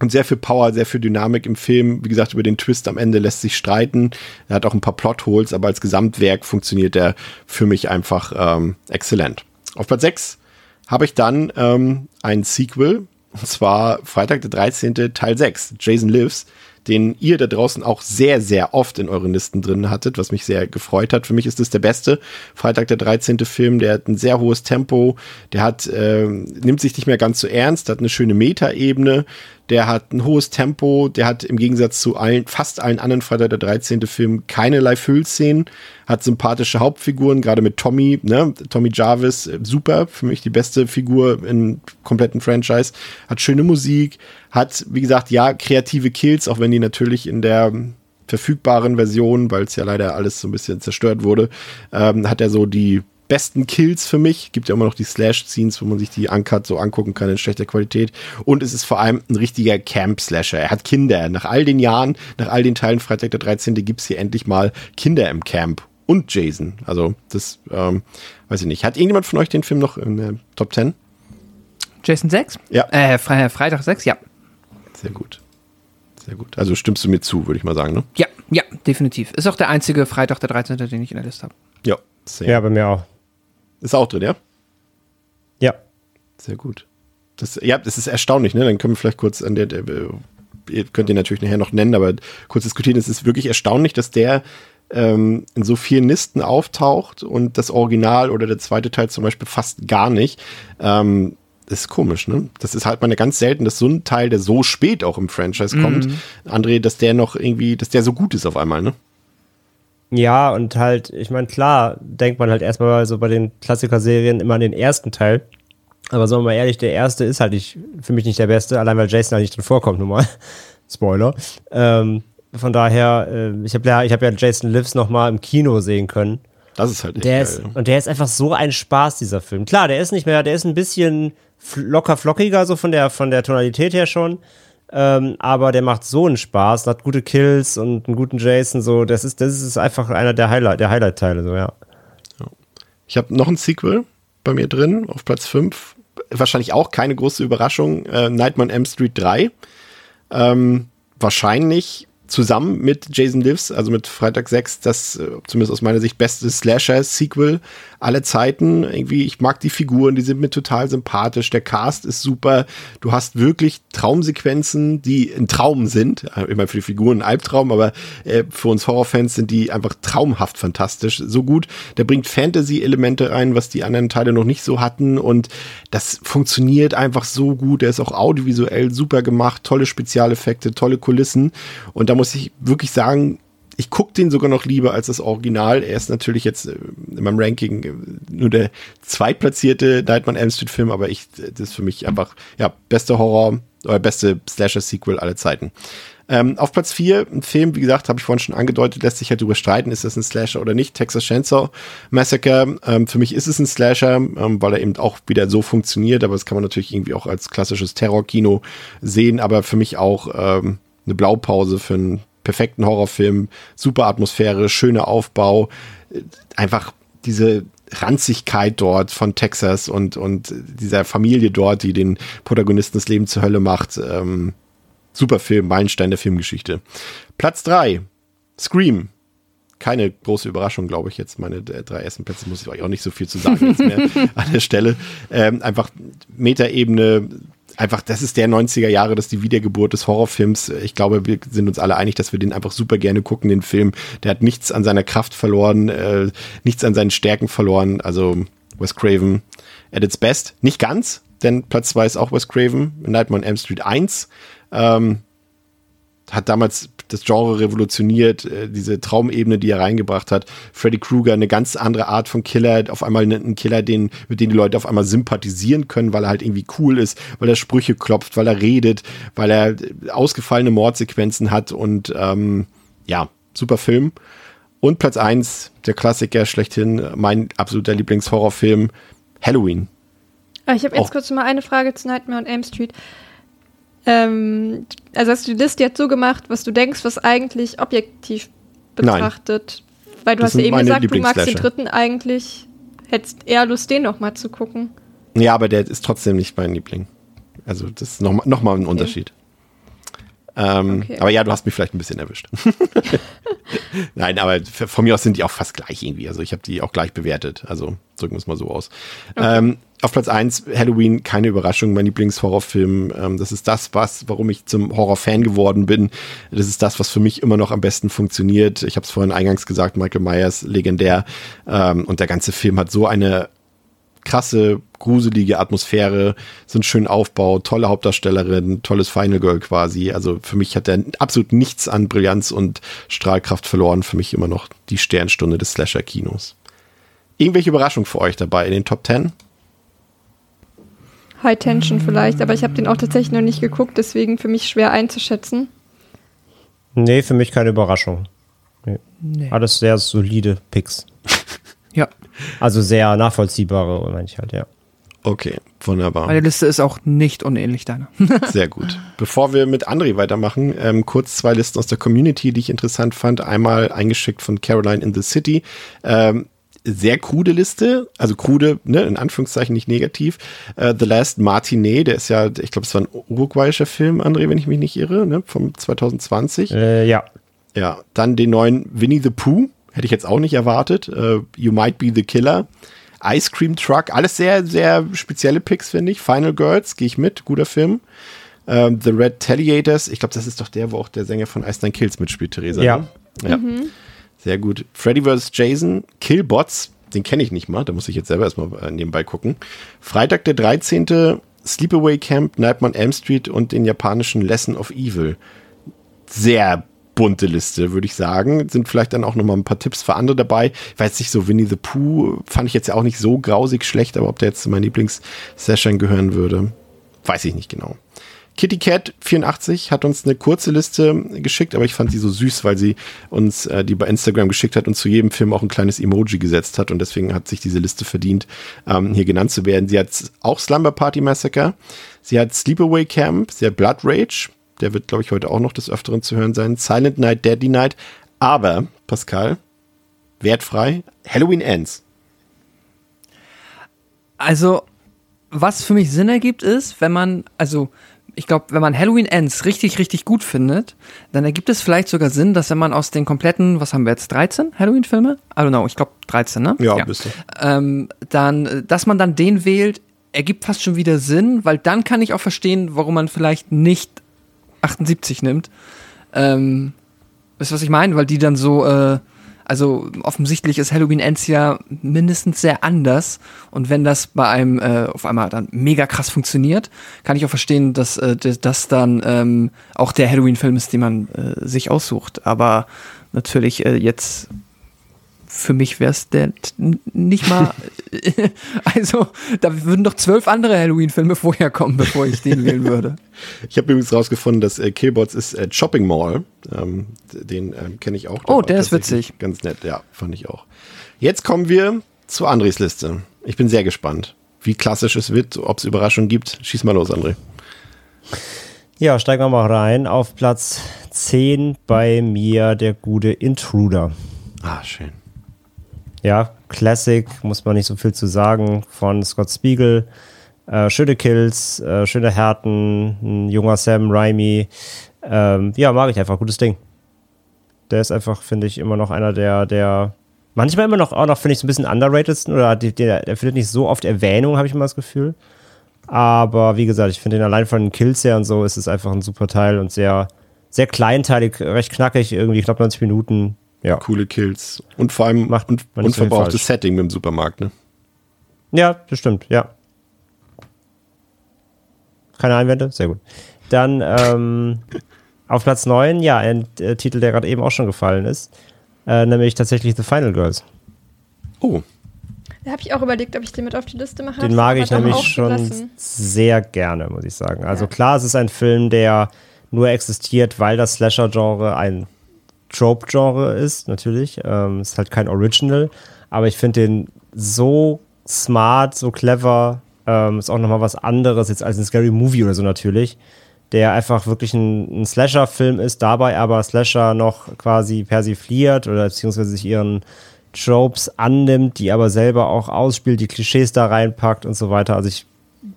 und sehr viel Power, sehr viel Dynamik im Film. Wie gesagt, über den Twist am Ende lässt sich streiten. Er hat auch ein paar Plotholes, aber als Gesamtwerk funktioniert er für mich einfach ähm, exzellent. Auf Platz 6 habe ich dann ähm, ein Sequel, und zwar Freitag der 13. Teil 6, Jason Lives den ihr da draußen auch sehr, sehr oft in euren Listen drin hattet, was mich sehr gefreut hat. Für mich ist es der beste Freitag der 13. Film, der hat ein sehr hohes Tempo, der hat, äh, nimmt sich nicht mehr ganz so ernst, hat eine schöne Metaebene, der hat ein hohes Tempo, der hat im Gegensatz zu allen, fast allen anderen Freitag der 13. Filmen keinerlei Füllszenen, hat sympathische Hauptfiguren, gerade mit Tommy, ne, Tommy Jarvis, äh, super, für mich die beste Figur im kompletten Franchise, hat schöne Musik, hat, wie gesagt, ja, kreative Kills, auch wenn die natürlich in der verfügbaren Version, weil es ja leider alles so ein bisschen zerstört wurde, ähm, hat er so die besten Kills für mich. Gibt ja immer noch die Slash-Scenes, wo man sich die Uncut so angucken kann in schlechter Qualität. Und es ist vor allem ein richtiger Camp-Slasher. Er hat Kinder. Nach all den Jahren, nach all den Teilen Freitag der 13. gibt es hier endlich mal Kinder im Camp. Und Jason. Also, das, ähm, weiß ich nicht. Hat irgendjemand von euch den Film noch in der Top 10? Jason 6? Ja. Äh, Fre Freitag 6, ja. Sehr gut. Sehr gut. Also stimmst du mir zu, würde ich mal sagen, ne? Ja, ja, definitiv. Ist auch der einzige Freitag der 13., den ich in der Liste habe. Ja, sehr. Ja, bei mir auch. Ist auch drin, ja? Ja. Sehr gut. Das, ja, das ist erstaunlich, ne? Dann können wir vielleicht kurz an der, der ihr könnt ihn natürlich nachher noch nennen, aber kurz diskutieren. Es ist wirklich erstaunlich, dass der ähm, in so vielen Listen auftaucht und das Original oder der zweite Teil zum Beispiel fast gar nicht. Ähm, ist komisch, ne? Das ist halt mal ganz selten, dass so ein Teil, der so spät auch im Franchise kommt, mhm. André, dass der noch irgendwie, dass der so gut ist auf einmal, ne? Ja, und halt, ich meine, klar, denkt man halt erstmal so bei den Klassiker-Serien immer an den ersten Teil. Aber sagen wir mal ehrlich, der erste ist halt nicht, für mich nicht der beste, allein weil Jason halt nicht drin vorkommt, nun mal. Spoiler. Ähm, von daher, äh, ich habe ja, hab ja Jason Lives nochmal im Kino sehen können. Das ist halt echt der geil. Ist, und der ist einfach so ein Spaß, dieser Film. Klar, der ist nicht mehr, der ist ein bisschen locker flockiger, so von der, von der Tonalität her schon. Ähm, aber der macht so einen Spaß, hat gute Kills und einen guten Jason, so, das ist, das ist einfach einer der Highlight, der Highlight-Teile, so, ja. Ich habe noch ein Sequel bei mir drin, auf Platz 5. Wahrscheinlich auch keine große Überraschung. Äh, Nightmare on M Street 3. Ähm, wahrscheinlich zusammen mit Jason Lives, also mit Freitag 6, das äh, zumindest aus meiner Sicht beste Slasher-Sequel aller Zeiten. Irgendwie, ich mag die Figuren, die sind mir total sympathisch. Der Cast ist super. Du hast wirklich Traumsequenzen, die ein Traum sind. Äh, immer für die Figuren ein Albtraum, aber äh, für uns Horrorfans sind die einfach traumhaft fantastisch. So gut. Der bringt Fantasy-Elemente rein, was die anderen Teile noch nicht so hatten. Und das funktioniert einfach so gut. Der ist auch audiovisuell super gemacht. Tolle Spezialeffekte, tolle Kulissen. Und da muss ich wirklich sagen, ich gucke den sogar noch lieber als das Original. Er ist natürlich jetzt äh, in meinem Ranking äh, nur der zweitplatzierte Nightmare Elm Street Film, aber ich, das ist für mich einfach, ja, beste Horror oder beste Slasher-Sequel aller Zeiten. Ähm, auf Platz 4, ein Film, wie gesagt, habe ich vorhin schon angedeutet, lässt sich halt darüber streiten, ist das ein Slasher oder nicht. Texas Chainsaw Massacre. Ähm, für mich ist es ein Slasher, ähm, weil er eben auch wieder so funktioniert, aber das kann man natürlich irgendwie auch als klassisches Terrorkino sehen, aber für mich auch ähm, eine Blaupause für einen perfekten Horrorfilm, super Atmosphäre, schöner Aufbau, einfach diese Ranzigkeit dort von Texas und, und dieser Familie dort, die den Protagonisten das Leben zur Hölle macht. Ähm, super Film, Meilenstein der Filmgeschichte. Platz drei Scream. Keine große Überraschung, glaube ich, jetzt. Meine drei ersten Plätze muss ich euch auch nicht so viel zu sagen jetzt mehr an der Stelle. Ähm, einfach Metaebene, einfach, das ist der 90er Jahre, das ist die Wiedergeburt des Horrorfilms. Ich glaube, wir sind uns alle einig, dass wir den einfach super gerne gucken, den Film. Der hat nichts an seiner Kraft verloren, äh, nichts an seinen Stärken verloren. Also Wes Craven at its best. Nicht ganz, denn Platz 2 ist auch Wes Craven, Nightmare on M Street 1. Ähm, hat damals das Genre revolutioniert, äh, diese Traumebene, die er reingebracht hat. Freddy Krueger, eine ganz andere Art von Killer, auf einmal ein Killer, den, mit dem die Leute auf einmal sympathisieren können, weil er halt irgendwie cool ist, weil er Sprüche klopft, weil er redet, weil er ausgefallene Mordsequenzen hat und ähm, ja, super Film. Und Platz eins der Klassiker schlechthin, mein absoluter Lieblingshorrorfilm, Halloween. Ah, ich habe jetzt Auch. kurz mal eine Frage zu Nightmare on Elm Street. Ähm, also hast du die Liste jetzt so gemacht, was du denkst, was eigentlich objektiv betrachtet? Nein. Weil du das hast ja eben gesagt, du magst den dritten eigentlich, hättest eher Lust, den nochmal zu gucken. Ja, aber der ist trotzdem nicht mein Liebling. Also das ist nochmal noch mal ein okay. Unterschied. Ähm, okay. Aber ja, du hast mich vielleicht ein bisschen erwischt. Nein, aber von mir aus sind die auch fast gleich irgendwie. Also ich habe die auch gleich bewertet. Also drücken wir es mal so aus. Okay. Ähm, auf Platz eins Halloween, keine Überraschung, mein Lieblingshorrorfilm. Ähm, das ist das, was, warum ich zum Horrorfan geworden bin. Das ist das, was für mich immer noch am besten funktioniert. Ich habe es vorhin eingangs gesagt, Michael Myers, legendär. Ähm, und der ganze Film hat so eine krasse, gruselige Atmosphäre, so einen schönen Aufbau, tolle Hauptdarstellerin, tolles Final Girl quasi. Also für mich hat er absolut nichts an Brillanz und Strahlkraft verloren. Für mich immer noch die Sternstunde des Slasher-Kinos. Irgendwelche Überraschungen für euch dabei in den Top 10? High Tension vielleicht, aber ich habe den auch tatsächlich noch nicht geguckt, deswegen für mich schwer einzuschätzen. Nee, für mich keine Überraschung. Nee. Nee. Alles sehr solide Picks. Also sehr nachvollziehbare, meine ich halt, ja. Okay, wunderbar. Meine Liste ist auch nicht unähnlich deiner. Sehr gut. Bevor wir mit André weitermachen, ähm, kurz zwei Listen aus der Community, die ich interessant fand. Einmal eingeschickt von Caroline in the City. Ähm, sehr krude Liste, also krude, ne, in Anführungszeichen nicht negativ. Uh, The Last Martinet, der ist ja, ich glaube, es war ein uruguayischer Film, André, wenn ich mich nicht irre, ne, vom 2020. Äh, ja. Ja, dann den neuen Winnie the Pooh, hätte ich jetzt auch nicht erwartet. Uh, you Might Be the Killer. Ice Cream Truck, alles sehr, sehr spezielle Picks, finde ich. Final Girls, gehe ich mit, guter Film. Uh, The Red Taliators, ich glaube, das ist doch der, wo auch der Sänger von Ice Nine Kills mitspielt, Theresa. Ja. Ne? Ja. Mhm. Sehr gut. Freddy vs. Jason, Killbots, den kenne ich nicht mal, da muss ich jetzt selber erstmal äh, nebenbei gucken. Freitag der 13. Sleepaway Camp, Nightmare on Elm Street und den japanischen Lesson of Evil. Sehr bunte Liste, würde ich sagen. Sind vielleicht dann auch nochmal ein paar Tipps für andere dabei. Ich weiß nicht, so Winnie the Pooh fand ich jetzt ja auch nicht so grausig schlecht, aber ob der jetzt zu meinen Lieblings-Session gehören würde, weiß ich nicht genau. Kitty Cat 84 hat uns eine kurze Liste geschickt, aber ich fand sie so süß, weil sie uns äh, die bei Instagram geschickt hat und zu jedem Film auch ein kleines Emoji gesetzt hat und deswegen hat sich diese Liste verdient, ähm, hier genannt zu werden. Sie hat auch Slumber Party Massacre, sie hat Sleepaway Camp, sie hat Blood Rage, Der wird, glaube ich, heute auch noch des Öfteren zu hören sein. Silent Night, Deadly Night. Aber, Pascal, wertfrei, Halloween Ends. Also, was für mich Sinn ergibt, ist, wenn man, also, ich glaube, wenn man Halloween Ends richtig, richtig gut findet, dann ergibt es vielleicht sogar Sinn, dass wenn man aus den kompletten, was haben wir jetzt, 13 Halloween-Filme? I don't know, ich glaube 13, ne? Ja, ja. bist du. Ähm, dann, dass man dann den wählt, ergibt fast schon wieder Sinn, weil dann kann ich auch verstehen, warum man vielleicht nicht 78 nimmt. Ähm, wisst ihr, was ich meine? Weil die dann so, äh, also offensichtlich ist Halloween Ends ja mindestens sehr anders. Und wenn das bei einem äh, auf einmal dann mega krass funktioniert, kann ich auch verstehen, dass äh, das dann ähm, auch der Halloween-Film ist, den man äh, sich aussucht. Aber natürlich äh, jetzt für mich wäre es der nicht mal. also, da würden doch zwölf andere Halloween-Filme vorher kommen, bevor ich den wählen würde. Ich habe übrigens rausgefunden, dass äh, Killbots ist äh, Shopping Mall. Ähm, den ähm, kenne ich auch. Oh, der ist witzig. Ganz nett, ja, fand ich auch. Jetzt kommen wir zu Andres Liste. Ich bin sehr gespannt, wie klassisch es wird, ob es Überraschungen gibt. Schieß mal los, André. Ja, steigen wir mal rein. Auf Platz 10 bei mir der gute Intruder. Ah, schön ja, Classic, muss man nicht so viel zu sagen, von Scott Spiegel. Äh, schöne Kills, äh, schöne Härten, ein junger Sam Raimi. Ähm, ja, mag ich einfach, gutes Ding. Der ist einfach, finde ich, immer noch einer der, der manchmal immer noch, auch noch, finde ich, so ein bisschen underratedsten oder der, der, der findet nicht so oft Erwähnung, habe ich immer das Gefühl. Aber wie gesagt, ich finde den allein von den Kills her und so ist es einfach ein super Teil und sehr, sehr kleinteilig, recht knackig, irgendwie knapp 90 Minuten. Ja. Coole Kills. Und vor allem macht un unverbrauchtes Setting mit dem Supermarkt, ne? Ja, das stimmt, ja. Keine Einwände? Sehr gut. Dann ähm, auf Platz 9, ja, ein äh, Titel, der gerade eben auch schon gefallen ist, äh, nämlich tatsächlich The Final Girls. Oh. Da habe ich auch überlegt, ob ich den mit auf die Liste mache. Den mag ich nämlich schon sehr gerne, muss ich sagen. Also ja. klar, es ist ein Film, der nur existiert, weil das Slasher-Genre ein Trope-Genre ist, natürlich. Ähm, ist halt kein Original, aber ich finde den so smart, so clever. Ähm, ist auch nochmal was anderes jetzt als ein Scary Movie oder so natürlich. Der einfach wirklich ein, ein Slasher-Film ist, dabei aber Slasher noch quasi persifliert oder beziehungsweise sich ihren Tropes annimmt, die aber selber auch ausspielt, die Klischees da reinpackt und so weiter. Also ich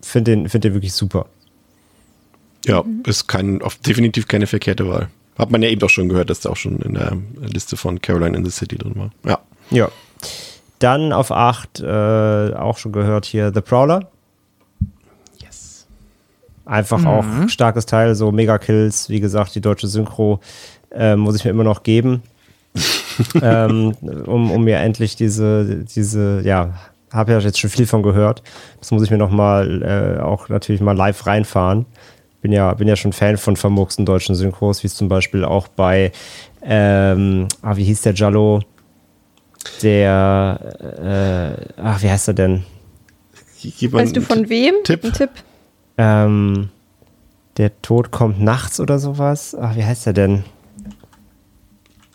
finde den, find den wirklich super. Ja, ist kein, definitiv keine verkehrte Wahl. Hat man ja eben doch schon gehört, dass da auch schon in der Liste von Caroline in the City drin war. Ja. Ja. Dann auf 8 äh, auch schon gehört hier The Prowler. Yes. Einfach mhm. auch starkes Teil, so Mega-Kills, wie gesagt, die deutsche Synchro äh, muss ich mir immer noch geben. ähm, um, um mir endlich diese, diese, ja, habe ja jetzt schon viel von gehört. Das muss ich mir noch mal äh, auch natürlich mal live reinfahren bin ja, bin ja schon Fan von vermurksten deutschen Synchros, wie es zum Beispiel auch bei, ähm, ah, wie hieß der Jallo? Der, äh, ach, wie heißt er denn? Weißt du von wem? Tipp. Ein Tipp. Ähm, der Tod kommt nachts oder sowas. Ach, wie heißt er denn?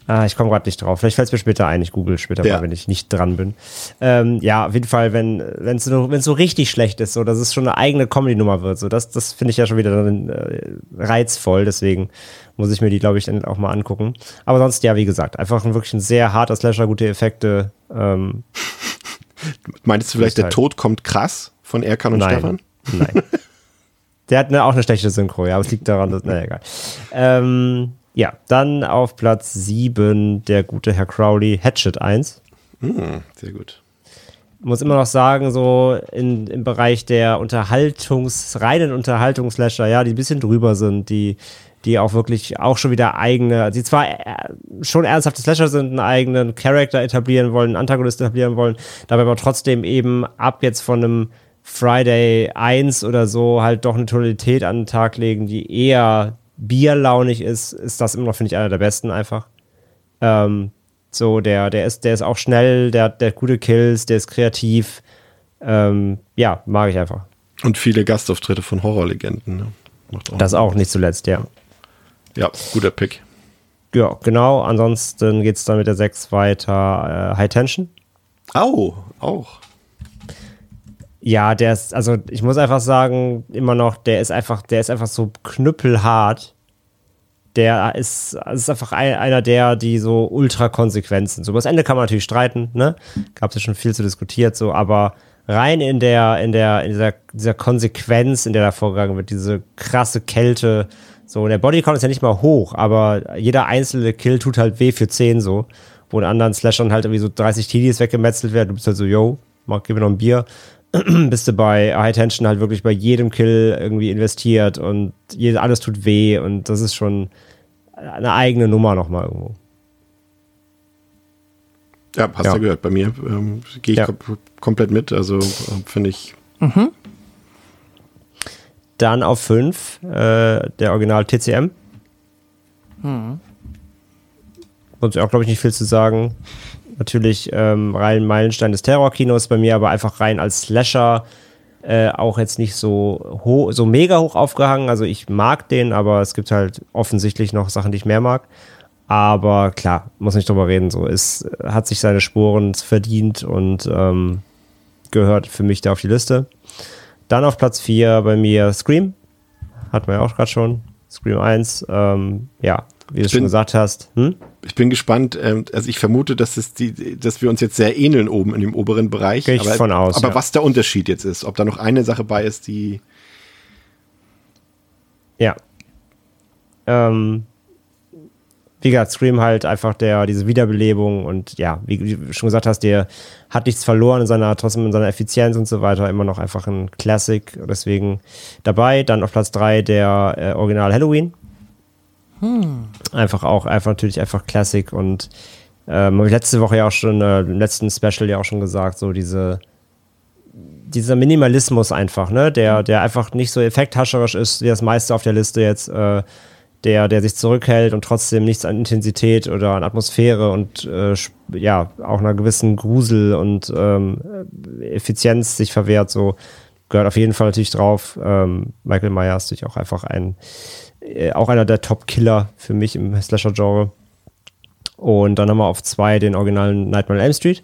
Ah, ich komme gerade nicht drauf. Vielleicht fällt es mir später ein. Ich google später ja. mal, wenn ich nicht dran bin. Ähm, ja, auf jeden Fall, wenn es so, so richtig schlecht ist, so dass es schon eine eigene Comedy-Nummer wird, so das, das finde ich ja schon wieder dann, äh, reizvoll. Deswegen muss ich mir die, glaube ich, dann auch mal angucken. Aber sonst, ja, wie gesagt, einfach ein, wirklich ein sehr harter Slasher, gute Effekte. Ähm, Meinst du vielleicht, der Tod kommt krass von Erkan und Nein. Stefan? Nein. Der hat eine, auch eine schlechte Synchro, ja, aber es liegt daran, dass, naja, egal. Ähm, ja, dann auf Platz 7 der gute Herr Crowley, Hatchet 1. Mm, sehr gut. Muss immer noch sagen, so in, im Bereich der Unterhaltungs-, reinen Unterhaltungsslasher, ja, die ein bisschen drüber sind, die, die auch wirklich auch schon wieder eigene, die zwar äh, schon ernsthafte Slasher sind, einen eigenen Charakter etablieren wollen, einen Antagonisten etablieren wollen, dabei aber trotzdem eben ab jetzt von einem Friday 1 oder so halt doch eine Tonalität an den Tag legen, die eher bierlaunig ist, ist das immer noch, finde ich, einer der besten einfach. Ähm, so, der, der ist, der ist auch schnell, der, der hat gute Kills, der ist kreativ. Ähm, ja, mag ich einfach. Und viele Gastauftritte von Horrorlegenden. Ne? Auch das auch nicht zuletzt, ja. Ja, guter Pick. Ja, genau. Ansonsten geht es dann mit der 6 weiter. Äh, High Tension. Au, auch. Ja, der ist, also ich muss einfach sagen, immer noch, der ist einfach, der ist einfach so knüppelhart. der ist, ist einfach ein, einer der, die so ultra konsequent sind. So, über das Ende kann man natürlich streiten, ne? Gab es ja schon viel zu diskutiert, so, aber rein in der, in der, in dieser, dieser Konsequenz, in der da vorgegangen wird, diese krasse Kälte, so, der Bodycount ist ja nicht mal hoch, aber jeder einzelne Kill tut halt weh für 10 so, wo in anderen Slashern halt irgendwie so 30 TDs weggemetzelt werden, du bist halt so, yo, mach, gib mir noch ein Bier. bist du bei High Tension halt wirklich bei jedem Kill irgendwie investiert und alles tut weh und das ist schon eine eigene Nummer nochmal irgendwo. Ja, hast ja. du gehört. Bei mir ähm, gehe ich ja. kom komplett mit. Also äh, finde ich. Mhm. Dann auf 5 äh, der Original TCM. Mhm. Sonst auch, glaube ich, nicht viel zu sagen. Natürlich ähm, rein Meilenstein des Terrorkinos bei mir, aber einfach rein als Slasher äh, auch jetzt nicht so, so mega hoch aufgehangen. Also ich mag den, aber es gibt halt offensichtlich noch Sachen, die ich mehr mag. Aber klar, muss nicht drüber reden. So, es hat sich seine Sporen verdient und ähm, gehört für mich da auf die Liste. Dann auf Platz 4 bei mir Scream. Hatten wir ja auch gerade schon. Scream 1. Ähm, ja, wie du schon gesagt hast. Hm? Ich bin gespannt. Ähm, also ich vermute, dass, es die, dass wir uns jetzt sehr ähneln oben in dem oberen Bereich. Gehe ich aber, von aus. Aber ja. was der Unterschied jetzt ist, ob da noch eine Sache bei ist, die. Ja. Ähm, wie gesagt, Scream halt einfach der, diese Wiederbelebung und ja, wie, du schon gesagt hast, der hat nichts verloren in seiner, trotzdem in seiner Effizienz und so weiter, immer noch einfach ein Classic, deswegen dabei. Dann auf Platz 3 der äh, Original Halloween. Hm. Einfach auch, einfach natürlich einfach Classic und ähm, habe ich letzte Woche ja auch schon, äh, im letzten Special ja auch schon gesagt, so diese, dieser Minimalismus einfach, ne, der, der einfach nicht so effekthascherisch ist, wie das meiste auf der Liste jetzt, äh, der, der sich zurückhält und trotzdem nichts an Intensität oder an Atmosphäre und äh, ja, auch einer gewissen Grusel und ähm, Effizienz sich verwehrt, so gehört auf jeden Fall natürlich drauf. Ähm, Michael Myers ist natürlich auch einfach ein äh, auch einer der Top-Killer für mich im Slasher-Genre. Und dann haben wir auf zwei den originalen Nightmare on Elm Street.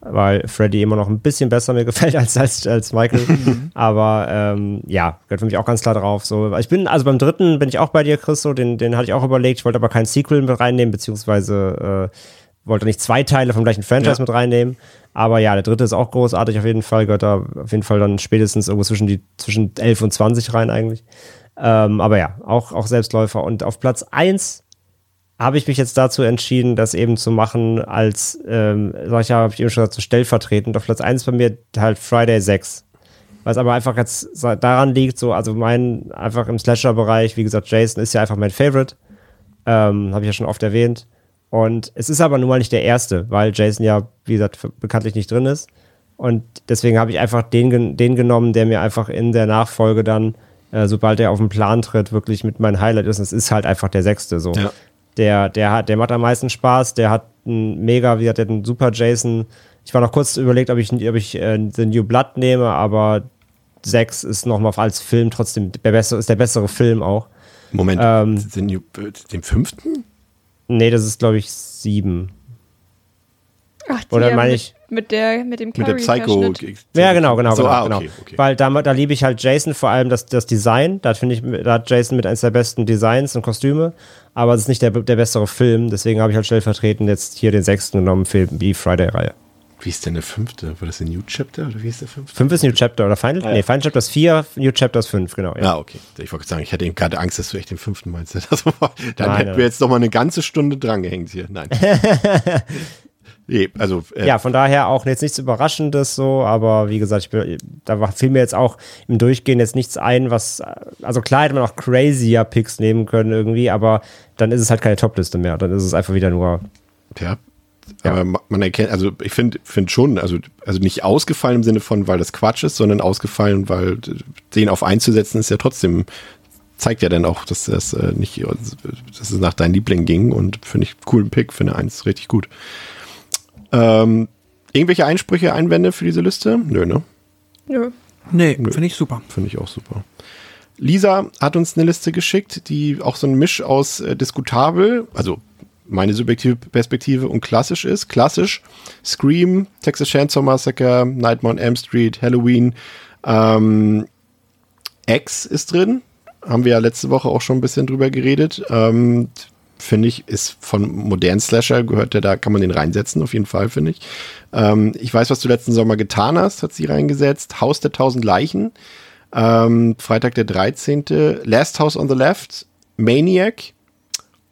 Weil Freddy immer noch ein bisschen besser mir gefällt als, als, als Michael. Mhm. Aber ähm, ja, gehört für mich auch ganz klar drauf. So, ich bin, also beim dritten bin ich auch bei dir, Chris, so, den, den hatte ich auch überlegt. Ich wollte aber kein Sequel mit reinnehmen, beziehungsweise äh, wollte nicht zwei Teile vom gleichen Franchise ja. mit reinnehmen. Aber ja, der dritte ist auch großartig auf jeden Fall. Gehört da auf jeden Fall dann spätestens irgendwo zwischen, die, zwischen 11 und 20 rein eigentlich. Ähm, aber ja, auch, auch Selbstläufer. Und auf Platz 1 habe ich mich jetzt dazu entschieden, das eben zu machen als, ähm, sag habe ich eben schon gesagt, so stellvertretend. Auf Platz 1 bei mir halt Friday 6. Was aber einfach jetzt daran liegt, so, also mein, einfach im Slasher-Bereich, wie gesagt, Jason ist ja einfach mein Favorite. Ähm, habe ich ja schon oft erwähnt. Und es ist aber nun mal nicht der erste, weil Jason ja, wie gesagt, bekanntlich nicht drin ist. Und deswegen habe ich einfach den, den genommen, der mir einfach in der Nachfolge dann äh, sobald er auf den Plan tritt, wirklich mit meinem Highlight ist. Es ist halt einfach der sechste so. Ja. Der, der, hat, der macht am meisten Spaß, der hat einen mega, wie hat der einen super Jason. Ich war noch kurz überlegt, ob ich, ob ich äh, The New Blood nehme, aber 6 ist nochmal als Film trotzdem der bessere, ist der bessere Film auch. Moment, ähm, den, den fünften? Nee, das ist, glaube ich, 7. Ach, Oder meine ich mit der mit dem Mit der Psycho. Ja, genau, genau, so, genau. Ah, okay, genau. okay. Weil da, da liebe ich halt Jason vor allem das, das Design. Da finde ich, da hat Jason mit eines der besten Designs und Kostüme. Aber es ist nicht der, der bessere Film. Deswegen habe ich halt stellvertretend jetzt hier den sechsten genommen für die Friday-Reihe. Wie ist denn der fünfte? War das ein New Chapter oder wie ist der fünfte? Fünf ist New Chapter oder Final? Ah, ja. Nee, Final Chapter ist vier, New Chapter ist fünf, genau. Ja, ah, okay. Ich wollte sagen, ich hatte eben gerade Angst, dass du echt den fünften meinst. Dann nein, hätten nein. wir jetzt noch mal eine ganze Stunde drangehängt hier. Nein. Nee, also. Äh, ja, von daher auch jetzt nichts Überraschendes so, aber wie gesagt, ich bin, da fiel mir jetzt auch im Durchgehen jetzt nichts ein, was. Also klar hätte man auch crazier Picks nehmen können irgendwie, aber dann ist es halt keine Topliste mehr. Dann ist es einfach wieder nur. Ja. Ja. Aber man erkennt, also ich finde find schon, also, also nicht ausgefallen im Sinne von, weil das Quatsch ist, sondern ausgefallen, weil den auf einzusetzen ist ja trotzdem, zeigt ja dann auch, dass das äh, nicht, dass es nach deinen Lieblingen ging und finde ich coolen Pick, finde eins richtig gut. Ähm, irgendwelche Einsprüche, Einwände für diese Liste? Nö, ne? Nö. Nee, finde ich super. Finde ich auch super. Lisa hat uns eine Liste geschickt, die auch so ein Misch aus äh, diskutabel, also meine subjektive Perspektive und klassisch ist. Klassisch Scream, Texas Chainsaw Massacre, Nightmare on Elm Street, Halloween. Ähm, X ist drin, haben wir ja letzte Woche auch schon ein bisschen drüber geredet. Ähm, finde ich, ist von modernen Slasher gehört der, da kann man den reinsetzen, auf jeden Fall, finde ich. Ähm, ich weiß, was du letzten Sommer getan hast, hat sie reingesetzt. Haus der tausend Leichen. Ähm, Freitag der 13. Last House on the Left. Maniac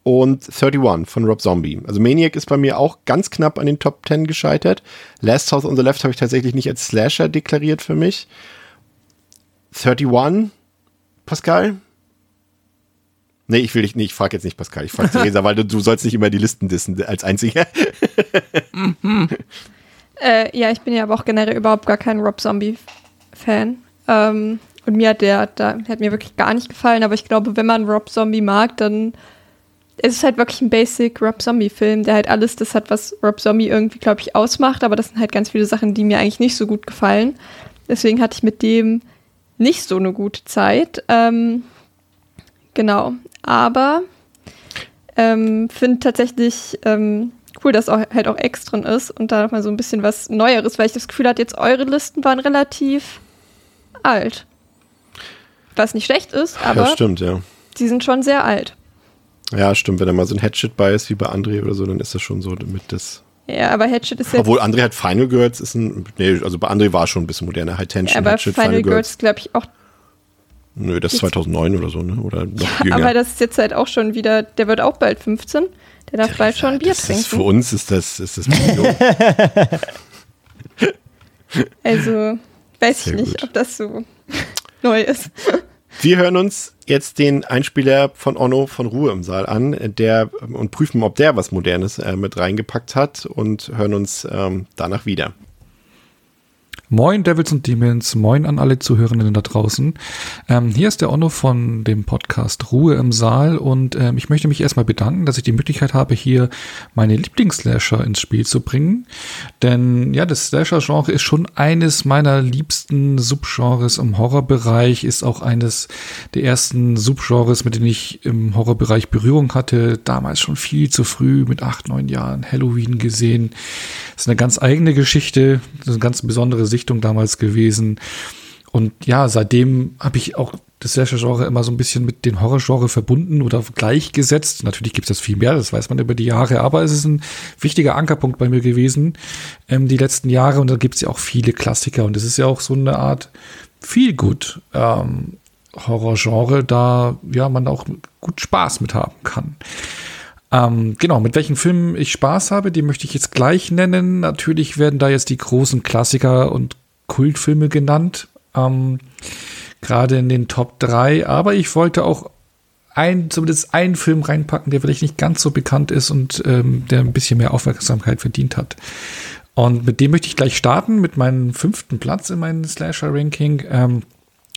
und 31 von Rob Zombie. Also Maniac ist bei mir auch ganz knapp an den Top 10 gescheitert. Last House on the Left habe ich tatsächlich nicht als Slasher deklariert für mich. 31, Pascal? Nee, ich will dich nicht, ich frage jetzt nicht Pascal, ich frage Theresa, weil du, du sollst nicht immer die Listen dissen als einziger. mhm. äh, ja, ich bin ja aber auch generell überhaupt gar kein Rob Zombie-Fan. Ähm, und mir hat der, der hat mir wirklich gar nicht gefallen, aber ich glaube, wenn man Rob Zombie mag, dann es ist halt wirklich ein Basic Rob Zombie-Film, der halt alles das hat, was Rob Zombie irgendwie, glaube ich, ausmacht, aber das sind halt ganz viele Sachen, die mir eigentlich nicht so gut gefallen. Deswegen hatte ich mit dem nicht so eine gute Zeit. Ähm, genau. Aber ähm, finde tatsächlich ähm, cool, dass auch, halt auch X drin ist und da nochmal so ein bisschen was Neueres, weil ich das Gefühl hatte, jetzt eure Listen waren relativ alt. Was nicht schlecht ist, aber. Ja, stimmt, ja. Sie sind schon sehr alt. Ja, stimmt. Wenn da mal so ein Hatchet bei ist, wie bei André oder so, dann ist das schon so mit das. Ja, aber Hatchet ist jetzt. Obwohl André hat Final Girls ist ein. Nee, also bei André war schon ein bisschen moderner. High Tension, ja, aber Hatchet, Final, Final Girls, glaube ich, auch. Nö, das ist 2009 oder so, ne? Oder noch ja, jünger. Aber das ist jetzt halt auch schon wieder. Der wird auch bald 15. Der darf bald schon ein Bier trinken. Ist, für uns ist das. Ist das also, weiß Sehr ich nicht, gut. ob das so neu ist. Wir hören uns jetzt den Einspieler von Onno von Ruhe im Saal an, der und prüfen, ob der was Modernes äh, mit reingepackt hat und hören uns ähm, danach wieder. Moin Devils und Demons, moin an alle Zuhörenden da draußen. Ähm, hier ist der Onno von dem Podcast Ruhe im Saal und ähm, ich möchte mich erstmal bedanken, dass ich die Möglichkeit habe, hier meine Lieblingsslasher ins Spiel zu bringen. Denn ja, das Slasher-Genre ist schon eines meiner liebsten Subgenres im Horrorbereich, ist auch eines der ersten Subgenres, mit denen ich im Horrorbereich Berührung hatte. Damals schon viel zu früh, mit acht, neun Jahren Halloween gesehen. Das ist eine ganz eigene Geschichte, das ist eine ganz besondere Sicht Richtung damals gewesen. Und ja, seitdem habe ich auch das Slasher-Genre immer so ein bisschen mit dem Horror-Genre verbunden oder gleichgesetzt. Natürlich gibt es das viel mehr, das weiß man über die Jahre, aber es ist ein wichtiger Ankerpunkt bei mir gewesen, ähm, die letzten Jahre. Und da gibt es ja auch viele Klassiker. Und es ist ja auch so eine Art viel gut ähm, Horror-Genre, da ja man auch gut Spaß mit haben kann. Ähm, genau, mit welchen Filmen ich Spaß habe, die möchte ich jetzt gleich nennen. Natürlich werden da jetzt die großen Klassiker und Kultfilme genannt. Ähm, Gerade in den Top 3. Aber ich wollte auch ein, zumindest einen Film reinpacken, der vielleicht nicht ganz so bekannt ist und ähm, der ein bisschen mehr Aufmerksamkeit verdient hat. Und mit dem möchte ich gleich starten, mit meinem fünften Platz in meinem Slasher-Ranking.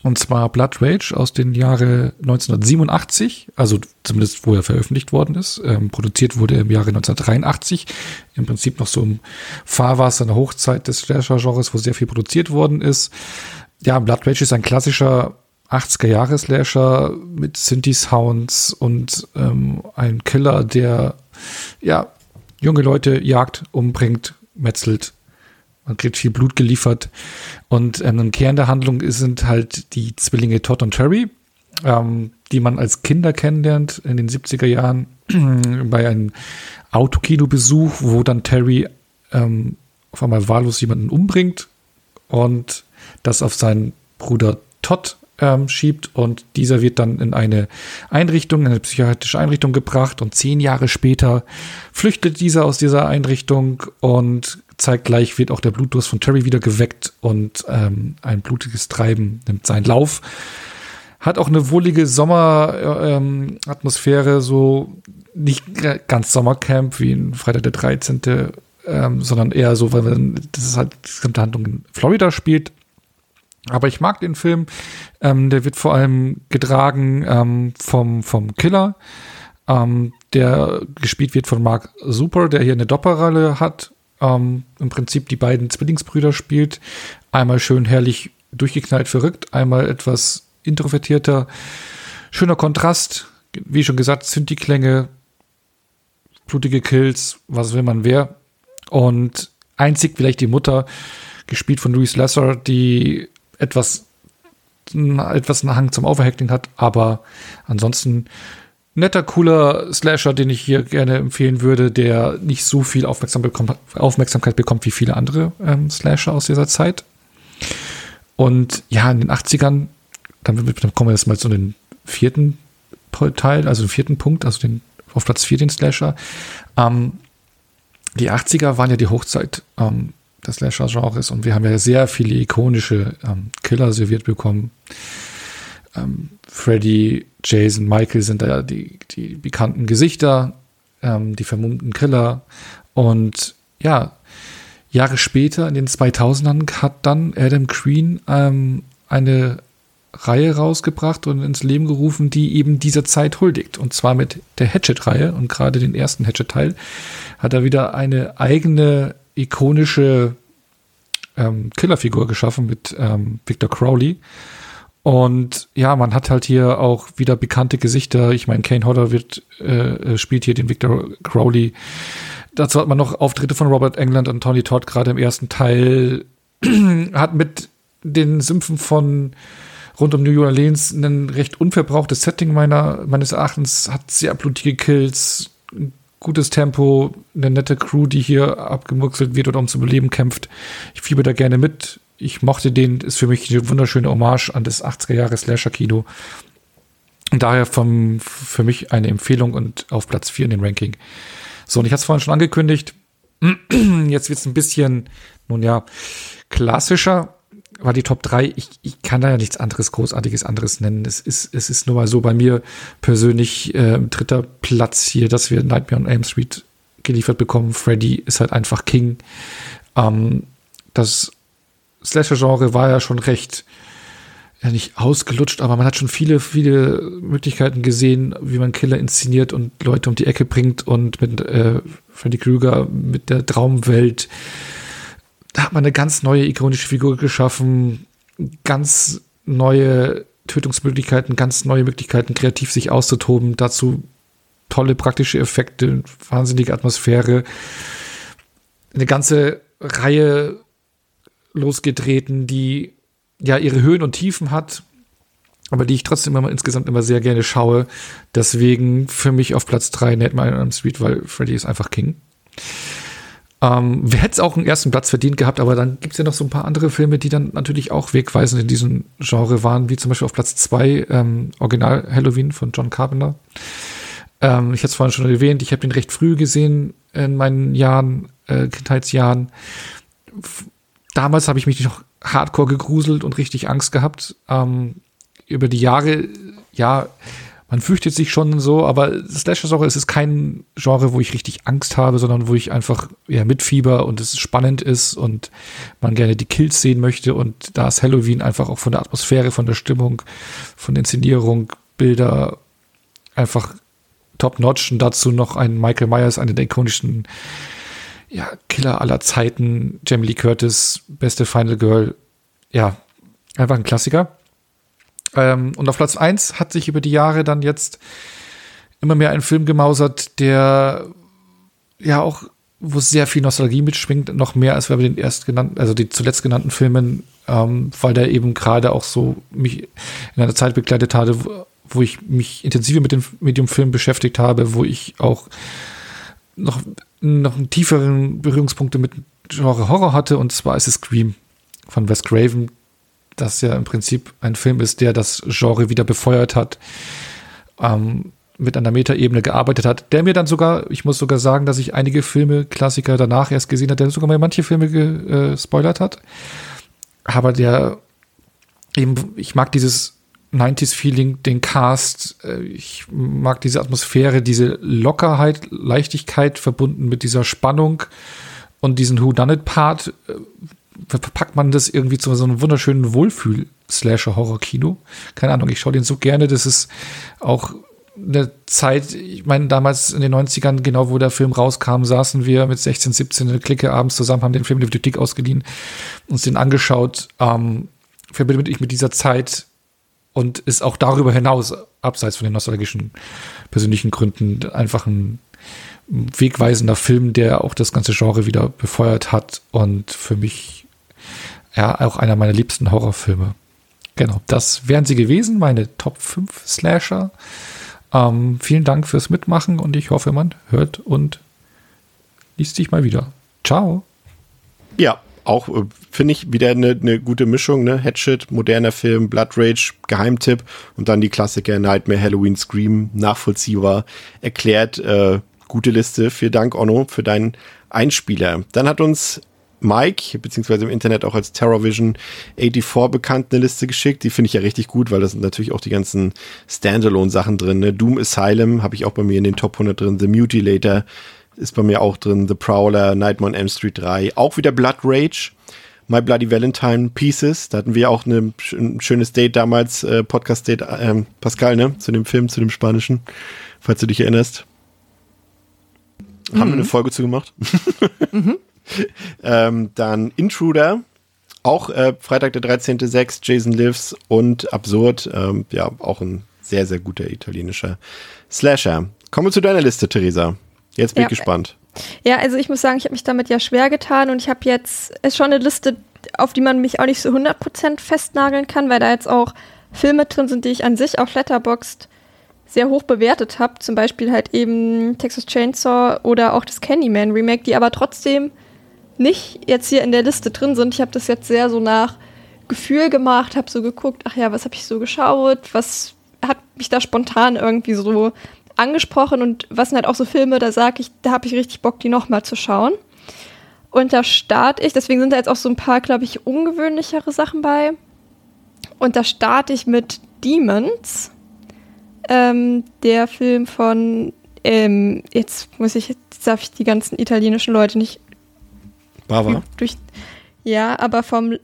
Und zwar Blood Rage aus dem Jahre 1987, also zumindest wo er veröffentlicht worden ist. Ähm, produziert wurde im Jahre 1983. Im Prinzip noch so im Fahrwasser der Hochzeit des Slasher-Genres, wo sehr viel produziert worden ist. Ja, Blood Rage ist ein klassischer 80er-Jahre-Slasher mit Synthi-Sounds und ähm, ein Killer, der ja junge Leute jagt, umbringt, metzelt man kriegt viel Blut geliefert. Und ähm, ein Kern der Handlung sind halt die Zwillinge Todd und Terry, ähm, die man als Kinder kennenlernt in den 70er Jahren bei einem Autokino-Besuch, wo dann Terry ähm, auf einmal wahllos jemanden umbringt und das auf seinen Bruder Todd ähm, schiebt und dieser wird dann in eine Einrichtung, eine psychiatrische Einrichtung gebracht und zehn Jahre später flüchtet dieser aus dieser Einrichtung und zeitgleich wird auch der Blutdurst von Terry wieder geweckt und ähm, ein blutiges Treiben nimmt seinen Lauf. Hat auch eine wohlige Sommeratmosphäre, ähm, so nicht ganz Sommercamp wie in Freitag der 13., ähm, sondern eher so, weil man, das ist halt die gesamte Handlung in Florida spielt. Aber ich mag den Film. Ähm, der wird vor allem getragen ähm, vom, vom Killer, ähm, der gespielt wird von Mark Super, der hier eine Doppelrolle hat ähm, im Prinzip die beiden Zwillingsbrüder spielt. Einmal schön herrlich durchgeknallt verrückt, einmal etwas introvertierter. Schöner Kontrast, wie schon gesagt, sind die Klänge, blutige Kills, was will man wer. Und einzig vielleicht die Mutter, gespielt von Louise Lesser, die etwas etwas einen Hang zum Overhacking hat, aber ansonsten netter, cooler Slasher, den ich hier gerne empfehlen würde, der nicht so viel Aufmerksamkeit bekommt wie viele andere ähm, Slasher aus dieser Zeit. Und ja, in den 80ern, dann, kommen wir jetzt mal zu den vierten Teil, also den vierten Punkt, also den, auf Platz 4 den Slasher. Ähm, die 80er waren ja die Hochzeit ähm, des Slasher-Genres und wir haben ja sehr viele ikonische ähm, Killer serviert bekommen. Ähm, Freddy, Jason, Michael sind da ja die, die bekannten Gesichter, ähm, die vermummten Killer. Und ja, Jahre später, in den 2000ern, hat dann Adam Green ähm, eine Reihe rausgebracht und ins Leben gerufen, die eben dieser Zeit huldigt. Und zwar mit der Hatchet-Reihe. Und gerade den ersten Hatchet-Teil hat er wieder eine eigene ikonische ähm, Killerfigur geschaffen mit ähm, Victor Crowley. Und ja, man hat halt hier auch wieder bekannte Gesichter. Ich meine, Kane Hodder wird, äh, spielt hier den Victor Crowley. Dazu hat man noch Auftritte von Robert England und Tony Todd gerade im ersten Teil. hat mit den Sümpfen von rund um New Orleans ein recht unverbrauchtes Setting meiner, meines Erachtens, hat sehr blutige Kills, gutes Tempo, eine nette Crew, die hier abgemuxelt wird oder um zu beleben kämpft. Ich fieber da gerne mit. Ich mochte den, ist für mich eine wunderschöne Hommage an das 80er Jahre Slasher-Kino. Und daher vom, für mich eine Empfehlung und auf Platz 4 in den Ranking. So, und ich hatte es vorhin schon angekündigt. Jetzt wird es ein bisschen, nun ja, klassischer war die Top 3. Ich, ich kann da ja nichts anderes, Großartiges anderes nennen. Es ist, es ist nur mal so bei mir persönlich äh, dritter Platz hier, dass wir Nightmare on Elm Street geliefert bekommen. Freddy ist halt einfach King. Ähm, das Slasher-Genre war ja schon recht, ja nicht ausgelutscht, aber man hat schon viele, viele Möglichkeiten gesehen, wie man Killer inszeniert und Leute um die Ecke bringt und mit äh, Freddy Krüger mit der Traumwelt da hat man eine ganz neue ikonische Figur geschaffen, ganz neue Tötungsmöglichkeiten, ganz neue Möglichkeiten, kreativ sich auszutoben. Dazu tolle praktische Effekte, wahnsinnige Atmosphäre, eine ganze Reihe losgetreten, die ja ihre Höhen und Tiefen hat, aber die ich trotzdem immer insgesamt immer sehr gerne schaue. Deswegen für mich auf Platz 3 Nightmare on Street, weil Freddy ist einfach King. Ähm, wer hätte es auch einen ersten Platz verdient gehabt, aber dann gibt es ja noch so ein paar andere Filme, die dann natürlich auch wegweisend in diesem Genre waren, wie zum Beispiel auf Platz 2 ähm, Original Halloween von John Carpenter. Ähm, ich hatte es vorhin schon erwähnt, ich habe den recht früh gesehen in meinen Jahren, äh, Kindheitsjahren. Damals habe ich mich noch hardcore gegruselt und richtig Angst gehabt. Ähm, über die Jahre, ja, man fürchtet sich schon so, aber Slasher-Genre ist es kein Genre, wo ich richtig Angst habe, sondern wo ich einfach ja, mitfieber und es spannend ist und man gerne die Kills sehen möchte. Und da ist Halloween einfach auch von der Atmosphäre, von der Stimmung, von der Inszenierung, Bilder einfach top-notch. Und dazu noch ein Michael Myers, eine der ikonischen ja, Killer aller Zeiten, Jamie Lee Curtis, beste Final Girl. Ja, einfach ein Klassiker. Ähm, und auf Platz 1 hat sich über die Jahre dann jetzt immer mehr ein Film gemausert, der ja auch, wo sehr viel Nostalgie mitschwingt, noch mehr als bei den erst also die zuletzt genannten Filmen, ähm, weil der eben gerade auch so mich in einer Zeit begleitet hatte, wo, wo ich mich intensiver mit dem Medium-Film beschäftigt habe, wo ich auch noch, noch einen tieferen Berührungspunkte mit Genre Horror hatte, und zwar ist es Scream von Wes Craven, das ja im Prinzip ein Film ist, der das Genre wieder befeuert hat, ähm, mit einer Metaebene gearbeitet hat, der mir dann sogar, ich muss sogar sagen, dass ich einige Filme, Klassiker danach erst gesehen habe, der sogar mal manche Filme gespoilert hat. Aber der eben, ich mag dieses 90s-Feeling, den Cast, äh, ich mag diese Atmosphäre, diese Lockerheit, Leichtigkeit verbunden mit dieser Spannung und diesen Who-Done-It-Part, äh, verpackt man das irgendwie zu so einem wunderschönen Wohlfühl-Slasher-Horror-Kino. Keine Ahnung, ich schaue den so gerne, das ist auch eine Zeit, ich meine, damals in den 90ern, genau wo der Film rauskam, saßen wir mit 16, 17 in der Clique abends zusammen, haben den Film in der Bibliothek ausgeliehen, uns den angeschaut, ähm, verbindet ich mit dieser Zeit und ist auch darüber hinaus, abseits von den nostalgischen persönlichen Gründen, einfach ein wegweisender Film, der auch das ganze Genre wieder befeuert hat und für mich ja auch einer meiner liebsten Horrorfilme. Genau, das wären sie gewesen, meine Top 5 Slasher. Ähm, vielen Dank fürs Mitmachen und ich hoffe, man hört und liest dich mal wieder. Ciao. Ja, auch äh, finde ich wieder eine, eine gute Mischung, ne? Headshot, moderner Film, Blood Rage, Geheimtipp und dann die Klassiker Nightmare, Halloween, Scream, nachvollziehbar erklärt. Äh, gute Liste. Vielen Dank, Onno, für deinen Einspieler. Dann hat uns Mike, beziehungsweise im Internet auch als Terrorvision 84 bekannt, eine Liste geschickt. Die finde ich ja richtig gut, weil da sind natürlich auch die ganzen Standalone-Sachen drin. Ne? Doom Asylum habe ich auch bei mir in den Top 100 drin. The Mutilator ist bei mir auch drin. The Prowler, Nightmare on M Street 3. Auch wieder Blood Rage. My Bloody Valentine Pieces. Da hatten wir auch eine, ein schönes Date damals, äh, Podcast-Date, äh, Pascal, ne? Zu dem Film, zu dem Spanischen. Falls du dich erinnerst. Mhm. Haben wir eine mhm. Folge zu gemacht. mhm. ähm, dann Intruder, auch äh, Freitag der 13.06, Jason Lives und Absurd, ähm, ja, auch ein sehr, sehr guter italienischer Slasher. Kommen wir zu deiner Liste, Theresa. Jetzt bin ja. ich gespannt. Ja, also ich muss sagen, ich habe mich damit ja schwer getan und ich habe jetzt, ist schon eine Liste, auf die man mich auch nicht so 100% festnageln kann, weil da jetzt auch Filme drin sind, die ich an sich auf Letterboxd sehr hoch bewertet habe. Zum Beispiel halt eben Texas Chainsaw oder auch das Candyman Remake, die aber trotzdem nicht jetzt hier in der Liste drin sind. Ich habe das jetzt sehr so nach Gefühl gemacht, habe so geguckt, ach ja, was habe ich so geschaut, was hat mich da spontan irgendwie so angesprochen und was sind halt auch so Filme, da sage ich, da habe ich richtig Bock, die nochmal zu schauen. Und da starte ich, deswegen sind da jetzt auch so ein paar, glaube ich, ungewöhnlichere Sachen bei. Und da starte ich mit Demons, ähm, der Film von, ähm, jetzt muss ich, jetzt darf ich die ganzen italienischen Leute nicht Bava? Durch, ja, aber vom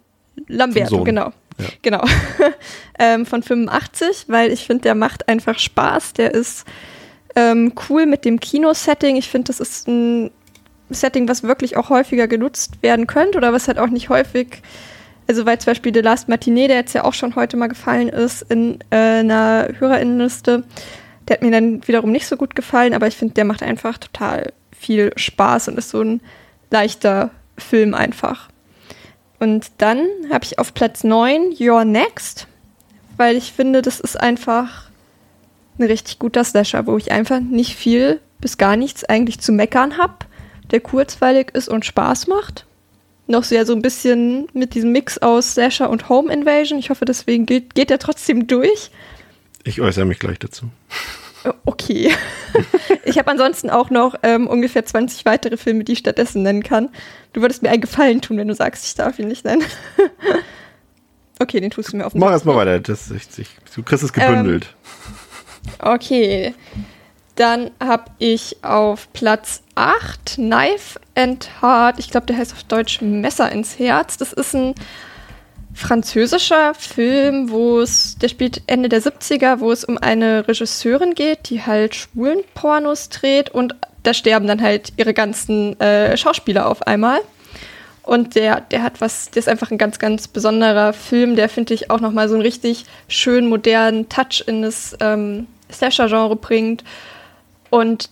Lamberto, genau. Ja. Genau. ähm, von 85, weil ich finde, der macht einfach Spaß. Der ist ähm, cool mit dem Kino-Setting. Ich finde, das ist ein Setting, was wirklich auch häufiger genutzt werden könnte oder was halt auch nicht häufig, also weil zum Beispiel The Last Matinee, der jetzt ja auch schon heute mal gefallen ist in äh, einer Hörerinnenliste, der hat mir dann wiederum nicht so gut gefallen, aber ich finde, der macht einfach total viel Spaß und ist so ein leichter Film einfach. Und dann habe ich auf Platz 9 Your Next, weil ich finde, das ist einfach ein richtig guter Slasher, wo ich einfach nicht viel bis gar nichts eigentlich zu meckern habe, der kurzweilig ist und Spaß macht. Noch sehr so ein bisschen mit diesem Mix aus Slasher und Home Invasion. Ich hoffe, deswegen geht, geht er trotzdem durch. Ich äußere mich gleich dazu. Äh, okay. ich habe ansonsten auch noch ähm, ungefähr 20 weitere Filme, die ich stattdessen nennen kann. Du würdest mir einen Gefallen tun, wenn du sagst, ich darf ihn nicht nennen. okay, den tust du mir auf Mach erstmal weiter. Das, ich, ich, du kriegst es gebündelt. Ähm, okay. Dann habe ich auf Platz 8 Knife and Heart. Ich glaube, der heißt auf Deutsch Messer ins Herz. Das ist ein französischer Film, wo es, der spielt Ende der 70er, wo es um eine Regisseurin geht, die halt schwulen Pornos dreht und da sterben dann halt ihre ganzen äh, Schauspieler auf einmal. Und der, der hat was, der ist einfach ein ganz, ganz besonderer Film, der finde ich auch nochmal so einen richtig schön modernen Touch in das ähm, Slasher-Genre bringt. Und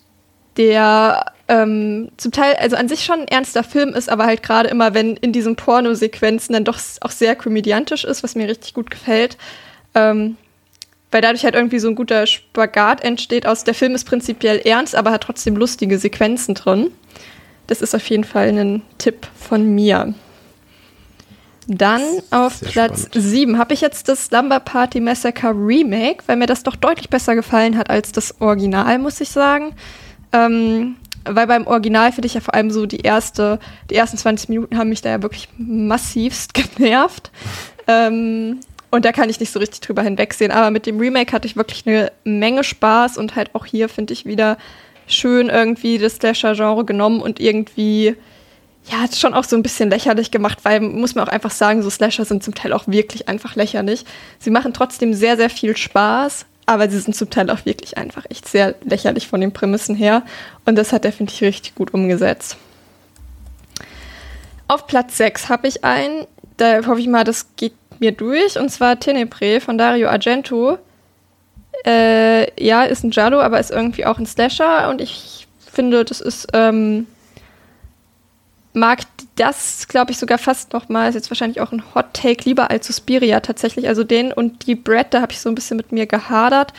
der ähm, zum Teil, also an sich schon ein ernster Film ist, aber halt gerade immer, wenn in diesen Pornosequenzen dann doch auch sehr komödiantisch ist, was mir richtig gut gefällt. Ähm, weil dadurch halt irgendwie so ein guter Spagat entsteht aus, der Film ist prinzipiell ernst, aber hat trotzdem lustige Sequenzen drin. Das ist auf jeden Fall ein Tipp von mir. Dann auf Sehr Platz 7 habe ich jetzt das Slumber Party Massacre Remake, weil mir das doch deutlich besser gefallen hat als das Original, muss ich sagen. Ähm, weil beim Original finde ich ja vor allem so die erste, die ersten 20 Minuten haben mich da ja wirklich massivst genervt. Ähm, und da kann ich nicht so richtig drüber hinwegsehen. Aber mit dem Remake hatte ich wirklich eine Menge Spaß und halt auch hier finde ich wieder schön irgendwie das Slasher-Genre genommen und irgendwie, ja, hat schon auch so ein bisschen lächerlich gemacht, weil muss man auch einfach sagen, so Slasher sind zum Teil auch wirklich einfach lächerlich. Sie machen trotzdem sehr, sehr viel Spaß, aber sie sind zum Teil auch wirklich einfach echt sehr lächerlich von den Prämissen her. Und das hat er, finde ich, richtig gut umgesetzt. Auf Platz 6 habe ich einen, da hoffe ich mal, das geht mir durch, und zwar Tenebre von Dario Argento. Äh, ja, ist ein Giallo, aber ist irgendwie auch ein Slasher und ich finde, das ist ähm, mag das, glaube ich, sogar fast noch mal, ist jetzt wahrscheinlich auch ein Hot Take, lieber als Suspiria tatsächlich. Also den und die Brad, da habe ich so ein bisschen mit mir gehadert.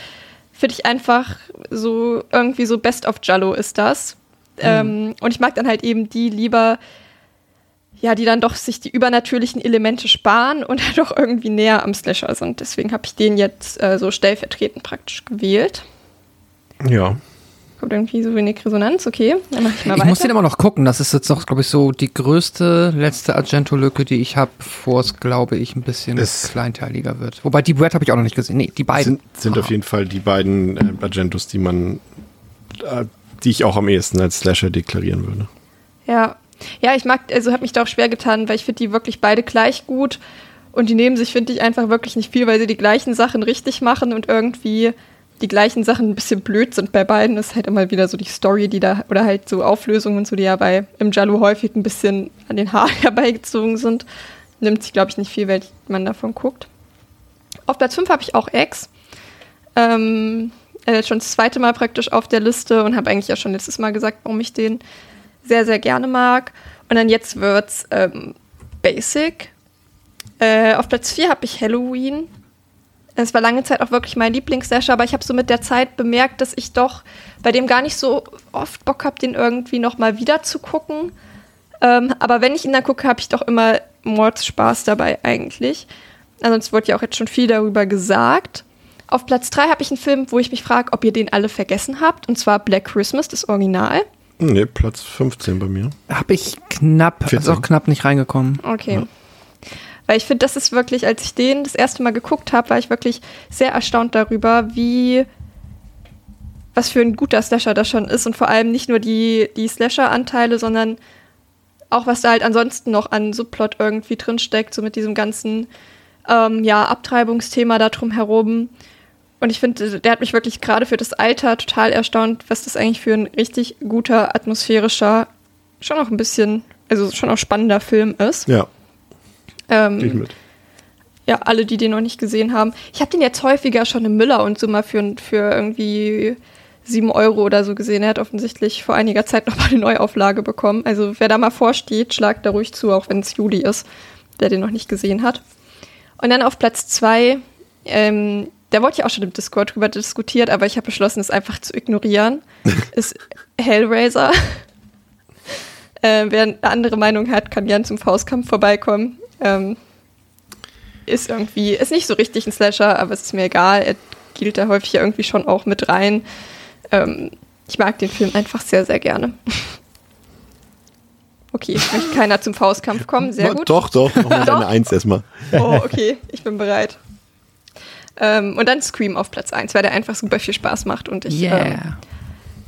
Finde ich einfach so, irgendwie so Best of Jallo ist das. Mhm. Ähm, und ich mag dann halt eben die lieber, ja, die dann doch sich die übernatürlichen Elemente sparen und halt doch irgendwie näher am Slasher sind. Deswegen habe ich den jetzt äh, so stellvertretend praktisch gewählt. Ja. Kommt irgendwie so wenig Resonanz, okay. Dann mach ich mal ich weiter. muss den immer noch gucken. Das ist jetzt auch, glaube ich, so die größte letzte Argento-Lücke, die ich habe, bevor es, glaube ich, ein bisschen es kleinteiliger wird. Wobei die Brad habe ich auch noch nicht gesehen. Nee, die beiden. Sind, sind auf jeden Fall die beiden äh, Argentos, die man, äh, die ich auch am ehesten als Slasher deklarieren würde. Ja. Ja, ich mag, also habe mich da auch schwer getan, weil ich finde die wirklich beide gleich gut. Und die nehmen sich, finde ich, einfach wirklich nicht viel, weil sie die gleichen Sachen richtig machen und irgendwie die gleichen Sachen ein bisschen blöd sind bei beiden. Das ist halt immer wieder so die Story, die da, oder halt so Auflösungen so, die ja bei im Jalu häufig ein bisschen an den Haaren herbeigezogen sind. Nimmt sich, glaube ich, nicht viel, wenn man davon guckt. Auf Platz 5 habe ich auch X. Ähm, äh, schon das zweite Mal praktisch auf der Liste und habe eigentlich ja schon letztes Mal gesagt, warum ich den sehr, sehr gerne mag. Und dann jetzt wird's ähm, Basic. Äh, auf Platz 4 habe ich Halloween. Es war lange Zeit auch wirklich mein Lieblingsslasher, aber ich habe so mit der Zeit bemerkt, dass ich doch bei dem gar nicht so oft Bock habe, den irgendwie nochmal wieder zu gucken. Ähm, aber wenn ich ihn dann gucke, habe ich doch immer Mordspaß dabei eigentlich. Ansonsten wurde ja auch jetzt schon viel darüber gesagt. Auf Platz 3 habe ich einen Film, wo ich mich frage, ob ihr den alle vergessen habt, und zwar Black Christmas, das Original. Nee, Platz 15 bei mir. Habe ich knapp, 14. also auch knapp nicht reingekommen. Okay. Ja. Weil ich finde, das ist wirklich, als ich den das erste Mal geguckt habe, war ich wirklich sehr erstaunt darüber, wie was für ein guter Slasher das schon ist und vor allem nicht nur die, die Slasher-Anteile, sondern auch was da halt ansonsten noch an Subplot irgendwie drinsteckt, so mit diesem ganzen ähm, ja, Abtreibungsthema da drum herum. Und ich finde, der hat mich wirklich gerade für das Alter total erstaunt, was das eigentlich für ein richtig guter, atmosphärischer, schon auch ein bisschen, also schon auch spannender Film ist. Ja. Ähm, ich mit. Ja, alle, die den noch nicht gesehen haben. Ich habe den jetzt häufiger schon im Müller und so mal für, für irgendwie sieben Euro oder so gesehen. Er hat offensichtlich vor einiger Zeit noch mal eine Neuauflage bekommen. Also wer da mal vorsteht, schlagt da ruhig zu, auch wenn es Juli ist, der den noch nicht gesehen hat. Und dann auf Platz zwei, ähm, da wollte ich auch schon im Discord drüber diskutiert, aber ich habe beschlossen, es einfach zu ignorieren, ist Hellraiser. äh, wer eine andere Meinung hat, kann gern zum Faustkampf vorbeikommen. Ähm, ist irgendwie, ist nicht so richtig ein Slasher, aber es ist mir egal. Er gilt da häufig irgendwie schon auch mit rein. Ähm, ich mag den Film einfach sehr, sehr gerne. Okay, möchte keiner zum Faustkampf kommen. Sehr gut. Doch, doch, mach mal deine Eins erstmal. Oh, okay, ich bin bereit. Ähm, und dann Scream auf Platz 1, weil der einfach super viel Spaß macht und ich. Yeah. Ähm,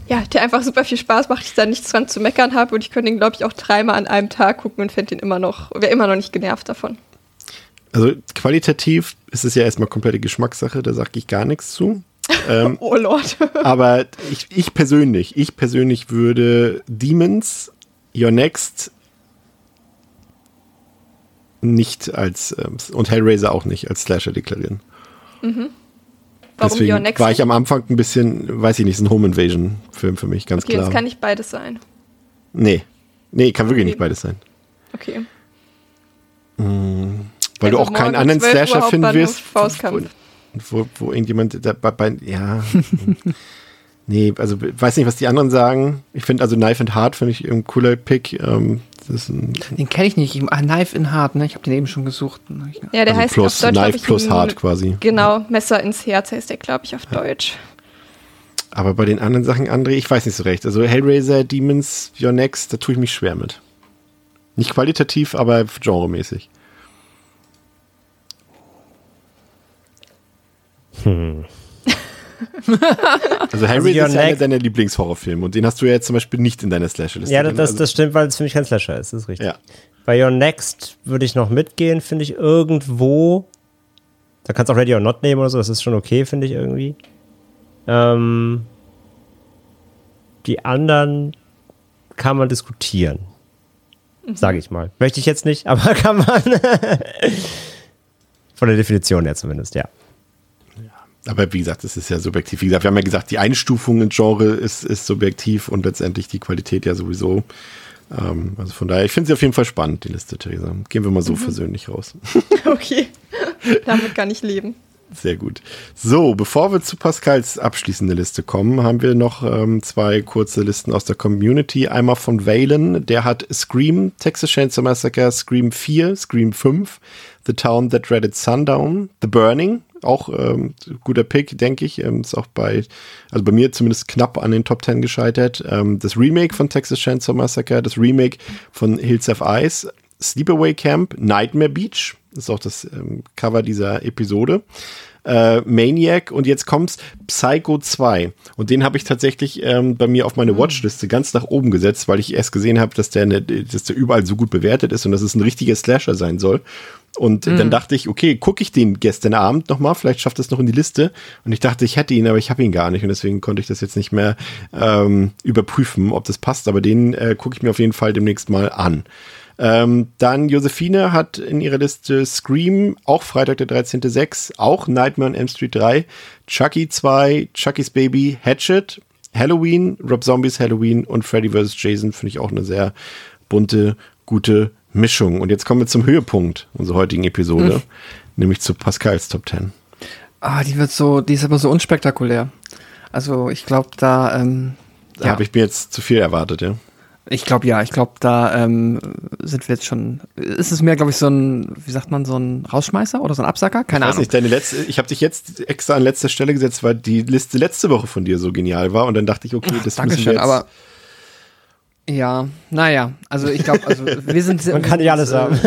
ja, der einfach super viel Spaß macht, ich da nichts dran zu meckern habe und ich könnte ihn, glaube ich, auch dreimal an einem Tag gucken und fände ihn immer noch, wäre immer noch nicht genervt davon. Also qualitativ ist es ja erstmal komplette Geschmackssache, da sage ich gar nichts zu. Ähm, oh Lord. aber ich, ich persönlich, ich persönlich würde Demons, Your Next nicht als ähm, und Hellraiser auch nicht als Slasher deklarieren. Mhm. Warum Deswegen Your Next? War ich am Anfang ein bisschen, weiß ich nicht, ist ein Home Invasion Film für mich, ganz okay, klar. Okay, kann nicht beides sein. Nee. Nee, kann wirklich okay. nicht beides sein. Okay. Mhm. Weil also du auch keinen anderen Slasher finden wirst. Faustkampf. Wo, wo irgendjemand dabei, bei, ja. nee, also weiß nicht, was die anderen sagen. Ich finde also Knife and Heart finde ich ein cooler Pick. Ähm, den kenne ich nicht. Ah, Knife in Hard, ne? Ich habe den eben schon gesucht. Ja, der also heißt plus, auf Deutsch, Knife plus ein, Hard quasi. Genau, Messer ins Herz heißt der, glaube ich, auf ja. Deutsch. Aber bei den anderen Sachen, André, ich weiß nicht so recht. Also Hellraiser, Demons, Your Next, da tue ich mich schwer mit. Nicht qualitativ, aber genremäßig. Hm. also Hellraiser also ist einer deiner Lieblingshorrorfilme und den hast du ja jetzt zum Beispiel nicht in deiner Slasher-Liste. Ja, das, also das stimmt, weil es für mich kein Slasher ist, das ist richtig. Ja. Bei Your Next würde ich noch mitgehen, finde ich irgendwo. Da kannst du auch Ready or Not nehmen oder so, das ist schon okay, finde ich irgendwie. Ähm, die anderen kann man diskutieren. Mhm. Sage ich mal. Möchte ich jetzt nicht, aber kann man. Von der Definition her zumindest, ja. Aber wie gesagt, es ist ja subjektiv. Wie gesagt, wir haben ja gesagt, die Einstufung ins Genre ist, ist subjektiv und letztendlich die Qualität ja sowieso. Ähm, also von daher, ich finde sie auf jeden Fall spannend, die Liste, Theresa. Gehen wir mal so mhm. versöhnlich raus. Okay, damit kann ich leben. Sehr gut. So, bevor wir zu Pascals abschließende Liste kommen, haben wir noch ähm, zwei kurze Listen aus der Community. Einmal von Valen, der hat Scream, Texas Chainsaw Massacre, Scream 4, Scream 5, The Town That Dreaded Sundown, The Burning, auch ähm, guter Pick, denke ich. Ähm, ist auch bei, also bei mir zumindest knapp an den Top 10 gescheitert. Ähm, das Remake von Texas Chainsaw Massacre, das Remake von Hills of Ice, Sleepaway Camp, Nightmare Beach, das ist auch das ähm, Cover dieser Episode. Äh, Maniac und jetzt kommt's Psycho 2 und den habe ich tatsächlich ähm, bei mir auf meine Watchliste ganz nach oben gesetzt, weil ich erst gesehen habe, dass der, ne, dass der überall so gut bewertet ist und dass es ein richtiger Slasher sein soll. Und mhm. dann dachte ich, okay, gucke ich den gestern Abend nochmal, vielleicht schafft es noch in die Liste. Und ich dachte, ich hätte ihn, aber ich habe ihn gar nicht. Und deswegen konnte ich das jetzt nicht mehr ähm, überprüfen, ob das passt. Aber den äh, gucke ich mir auf jeden Fall demnächst mal an. Ähm, dann Josephine hat in ihrer Liste Scream, auch Freitag der 13.06., auch Nightmare on M Street 3, Chucky 2, Chucky's Baby, Hatchet, Halloween, Rob Zombies Halloween und Freddy vs. Jason finde ich auch eine sehr bunte, gute Mischung. Und jetzt kommen wir zum Höhepunkt unserer heutigen Episode, hm. nämlich zu Pascals Top 10. Ah, die wird so, die ist aber so unspektakulär. Also ich glaube, da. Ähm, da ja. habe ich mir jetzt zu viel erwartet, ja. Ich glaube ja, ich glaube, da ähm, sind wir jetzt schon. Ist es mehr, glaube ich, so ein, wie sagt man, so ein Rausschmeißer oder so ein Absacker? Keine ich weiß Ahnung. Nicht, deine letzte, ich habe dich jetzt extra an letzter Stelle gesetzt, weil die Liste letzte Woche von dir so genial war und dann dachte ich, okay, das Ach, müssen wir jetzt. Aber ja, naja, also ich glaube, also wir sind Man kann nicht alles haben.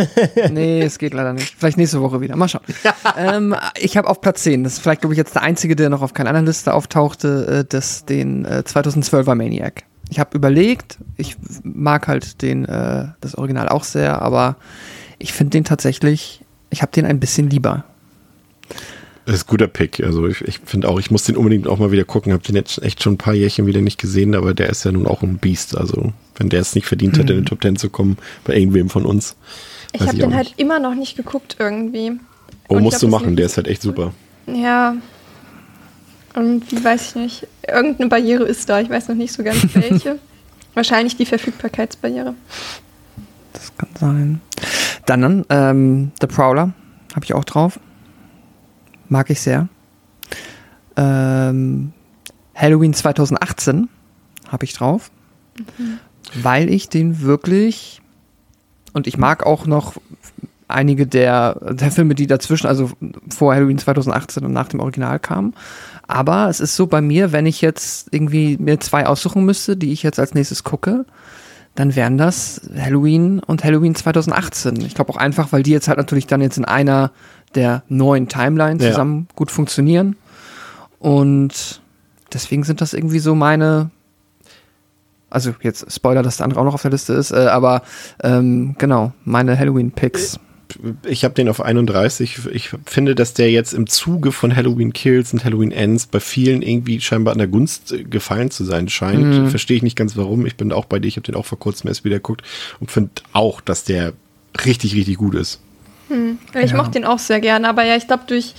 nee, es geht leider nicht. Vielleicht nächste Woche wieder. Mal schauen. ähm, ich habe auf Platz 10, das ist vielleicht, glaube ich, jetzt der einzige, der noch auf keiner anderen Liste auftauchte, äh, das, den äh, 2012er Maniac. Ich habe überlegt, ich mag halt den, äh, das Original auch sehr, aber ich finde den tatsächlich, ich habe den ein bisschen lieber. Das ist ein guter Pick. Also ich, ich finde auch, ich muss den unbedingt auch mal wieder gucken. Habe den jetzt echt schon ein paar Jährchen wieder nicht gesehen, aber der ist ja nun auch ein Biest. Also wenn der es nicht verdient mhm. hätte, in den Top Ten zu kommen, bei irgendwem von uns. Ich habe den halt immer noch nicht geguckt irgendwie. Oh, musst du machen, der ist halt echt super. Ja. Und wie weiß ich nicht. Irgendeine Barriere ist da, ich weiß noch nicht so ganz welche. Wahrscheinlich die Verfügbarkeitsbarriere. Das kann sein. Dann ähm, The Prowler habe ich auch drauf. Mag ich sehr. Ähm, Halloween 2018 habe ich drauf. Mhm. Weil ich den wirklich und ich mag auch noch einige der, der Filme, die dazwischen, also vor Halloween 2018 und nach dem Original kamen. Aber es ist so bei mir, wenn ich jetzt irgendwie mir zwei aussuchen müsste, die ich jetzt als nächstes gucke, dann wären das Halloween und Halloween 2018. Ich glaube auch einfach, weil die jetzt halt natürlich dann jetzt in einer der neuen Timeline zusammen ja. gut funktionieren. Und deswegen sind das irgendwie so meine. Also jetzt Spoiler, dass der andere auch noch auf der Liste ist, äh, aber ähm, genau, meine Halloween-Picks ich habe den auf 31. Ich finde, dass der jetzt im Zuge von Halloween Kills und Halloween Ends bei vielen irgendwie scheinbar an der Gunst äh, gefallen zu sein scheint. Mhm. Verstehe ich nicht ganz warum. Ich bin auch bei dir. Ich habe den auch vor kurzem erst wieder geguckt und finde auch, dass der richtig, richtig gut ist. Hm. Ich ja. mochte den auch sehr gerne, aber ja, ich glaube durch,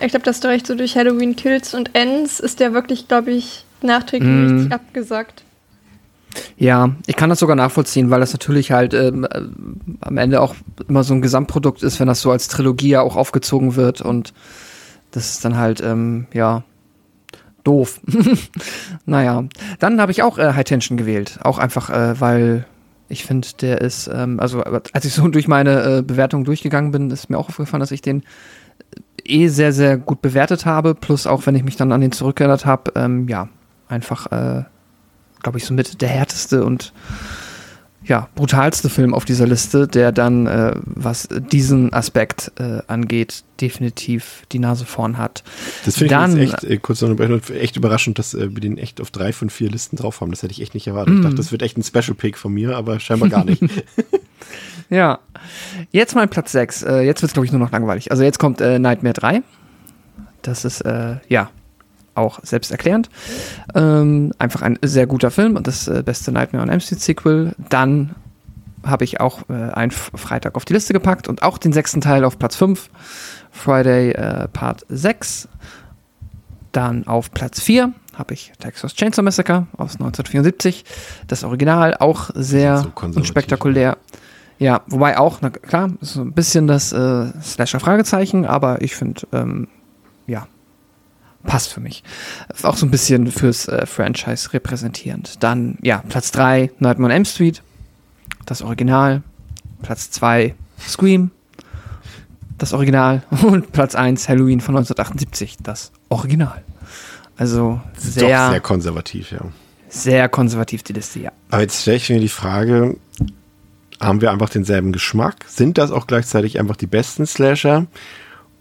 ich glaube, dass du recht so durch Halloween Kills und Ends ist der wirklich, glaube ich, nachträglich mhm. richtig abgesagt. Ja, ich kann das sogar nachvollziehen, weil das natürlich halt ähm, äh, am Ende auch immer so ein Gesamtprodukt ist, wenn das so als Trilogie ja auch aufgezogen wird und das ist dann halt, ähm, ja, doof. naja, dann habe ich auch äh, High Tension gewählt. Auch einfach, äh, weil ich finde, der ist, ähm, also als ich so durch meine äh, Bewertung durchgegangen bin, ist mir auch aufgefallen, dass ich den äh, eh sehr, sehr gut bewertet habe. Plus auch, wenn ich mich dann an den zurückgeändert habe, ähm, ja, einfach äh, glaube ich, so mit der härteste und ja, brutalste Film auf dieser Liste, der dann, äh, was diesen Aspekt äh, angeht, definitiv die Nase vorn hat. Das finde ich echt, äh, kurz noch echt überraschend, dass äh, wir den echt auf drei von vier Listen drauf haben. Das hätte ich echt nicht erwartet. Mm. Ich dachte, das wird echt ein Special Pick von mir, aber scheinbar gar nicht. ja. Jetzt mal Platz 6. Äh, jetzt wird es, glaube ich, nur noch langweilig. Also jetzt kommt äh, Nightmare 3. Das ist, ja, auch selbsterklärend. Ähm, einfach ein sehr guter Film und das äh, beste Nightmare on Elm Street Sequel. Dann habe ich auch äh, einen Freitag auf die Liste gepackt und auch den sechsten Teil auf Platz 5. Friday äh, Part 6. Dann auf Platz 4 habe ich Texas Chainsaw Massacre aus 1974. Das Original auch sehr so unspektakulär. Ja, wobei auch, na klar, so ein bisschen das äh, Slasher-Fragezeichen, aber ich finde, ähm, ja, passt für mich. Auch so ein bisschen fürs äh, Franchise repräsentierend. Dann, ja, Platz 3, Nightmare on M Street, das Original. Platz 2, Scream, das Original. Und Platz 1, Halloween von 1978, das Original. Also sehr. Sehr konservativ, ja. Sehr konservativ die Liste, ja. Aber jetzt stelle ich mir die Frage: Haben wir einfach denselben Geschmack? Sind das auch gleichzeitig einfach die besten Slasher?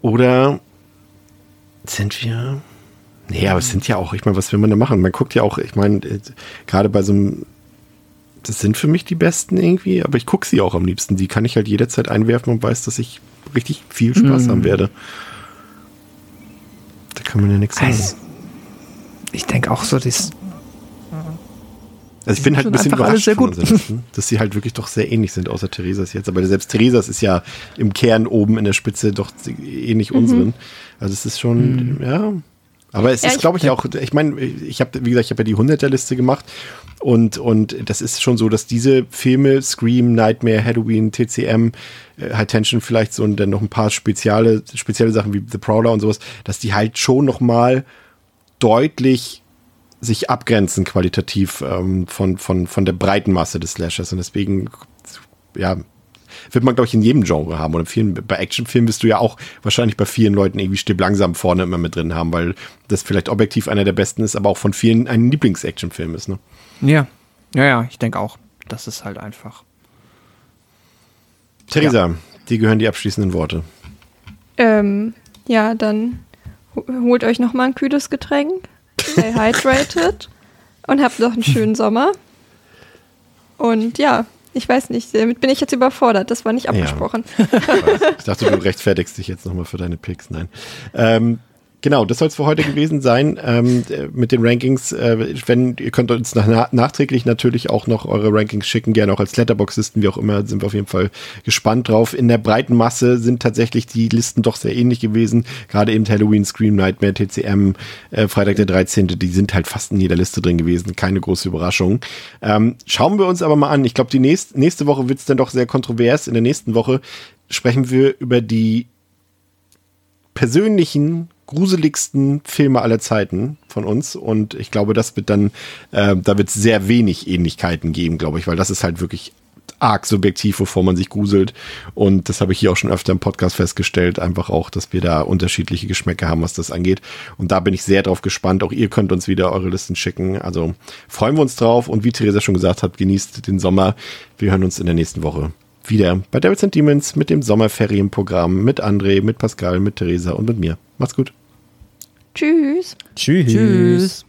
Oder sind wir. Nee, aber es sind ja auch, ich meine, was will man da machen? Man guckt ja auch, ich meine, äh, gerade bei so einem. Das sind für mich die besten irgendwie, aber ich gucke sie auch am liebsten. Die kann ich halt jederzeit einwerfen und weiß, dass ich richtig viel Spaß mm. haben werde. Da kann man ja nichts sagen. Also, ich denke auch so, das. Also ich bin halt ein bisschen überrascht, sehr gut. Listen, dass sie halt wirklich doch sehr ähnlich sind, außer Theresas jetzt. Aber selbst Theresas ist ja im Kern oben in der Spitze doch ähnlich mhm. unseren. Also es ist schon, mhm. ja. Aber es ja, ist, glaube ich, auch, ich meine, ich habe, wie gesagt, ich habe ja die 100er-Liste gemacht und, und das ist schon so, dass diese Filme, Scream, Nightmare, Halloween, TCM, äh, High Tension vielleicht so und dann noch ein paar spezielle, spezielle Sachen wie The Prowler und sowas, dass die halt schon noch mal deutlich sich abgrenzen qualitativ ähm, von, von, von der breiten Masse des Slashers. Und deswegen, ja, wird man, glaube ich, in jedem Genre haben. Und vielen, bei Actionfilmen wirst du ja auch wahrscheinlich bei vielen Leuten irgendwie still langsam vorne immer mit drin haben, weil das vielleicht objektiv einer der besten ist, aber auch von vielen ein Lieblings-Actionfilm ist. Ne? Ja, ja, ja, ich denke auch. Das ist halt einfach. Theresa, ja. dir gehören die abschließenden Worte. Ähm, ja, dann holt euch noch mal ein kühles Getränk, stay hydrated und habt noch einen schönen Sommer. Und ja, ich weiß nicht, damit bin ich jetzt überfordert. Das war nicht abgesprochen. Ja. Ich dachte, du rechtfertigst dich jetzt nochmal für deine Picks. Nein. Ähm, Genau, das soll es für heute gewesen sein ähm, mit den Rankings. Äh, wenn ihr könnt uns nach, nachträglich natürlich auch noch eure Rankings schicken, gerne auch als Letterbox-Listen, wie auch immer, sind wir auf jeden Fall gespannt drauf. In der breiten Masse sind tatsächlich die Listen doch sehr ähnlich gewesen. Gerade eben Halloween, Scream, Nightmare, TCM, äh, Freitag der 13., die sind halt fast in jeder Liste drin gewesen. Keine große Überraschung. Ähm, schauen wir uns aber mal an. Ich glaube, die nächst, nächste Woche wird es dann doch sehr kontrovers. In der nächsten Woche sprechen wir über die persönlichen gruseligsten Filme aller Zeiten von uns. Und ich glaube, das wird dann, äh, da wird es sehr wenig Ähnlichkeiten geben, glaube ich, weil das ist halt wirklich arg subjektiv, wovor man sich gruselt. Und das habe ich hier auch schon öfter im Podcast festgestellt, einfach auch, dass wir da unterschiedliche Geschmäcker haben, was das angeht. Und da bin ich sehr drauf gespannt. Auch ihr könnt uns wieder eure Listen schicken. Also freuen wir uns drauf. Und wie Theresa schon gesagt hat, genießt den Sommer. Wir hören uns in der nächsten Woche wieder bei Devils and Demons mit dem Sommerferienprogramm mit André, mit Pascal, mit Theresa und mit mir. Macht's gut. Tschüss. Tschüss. Tschüss.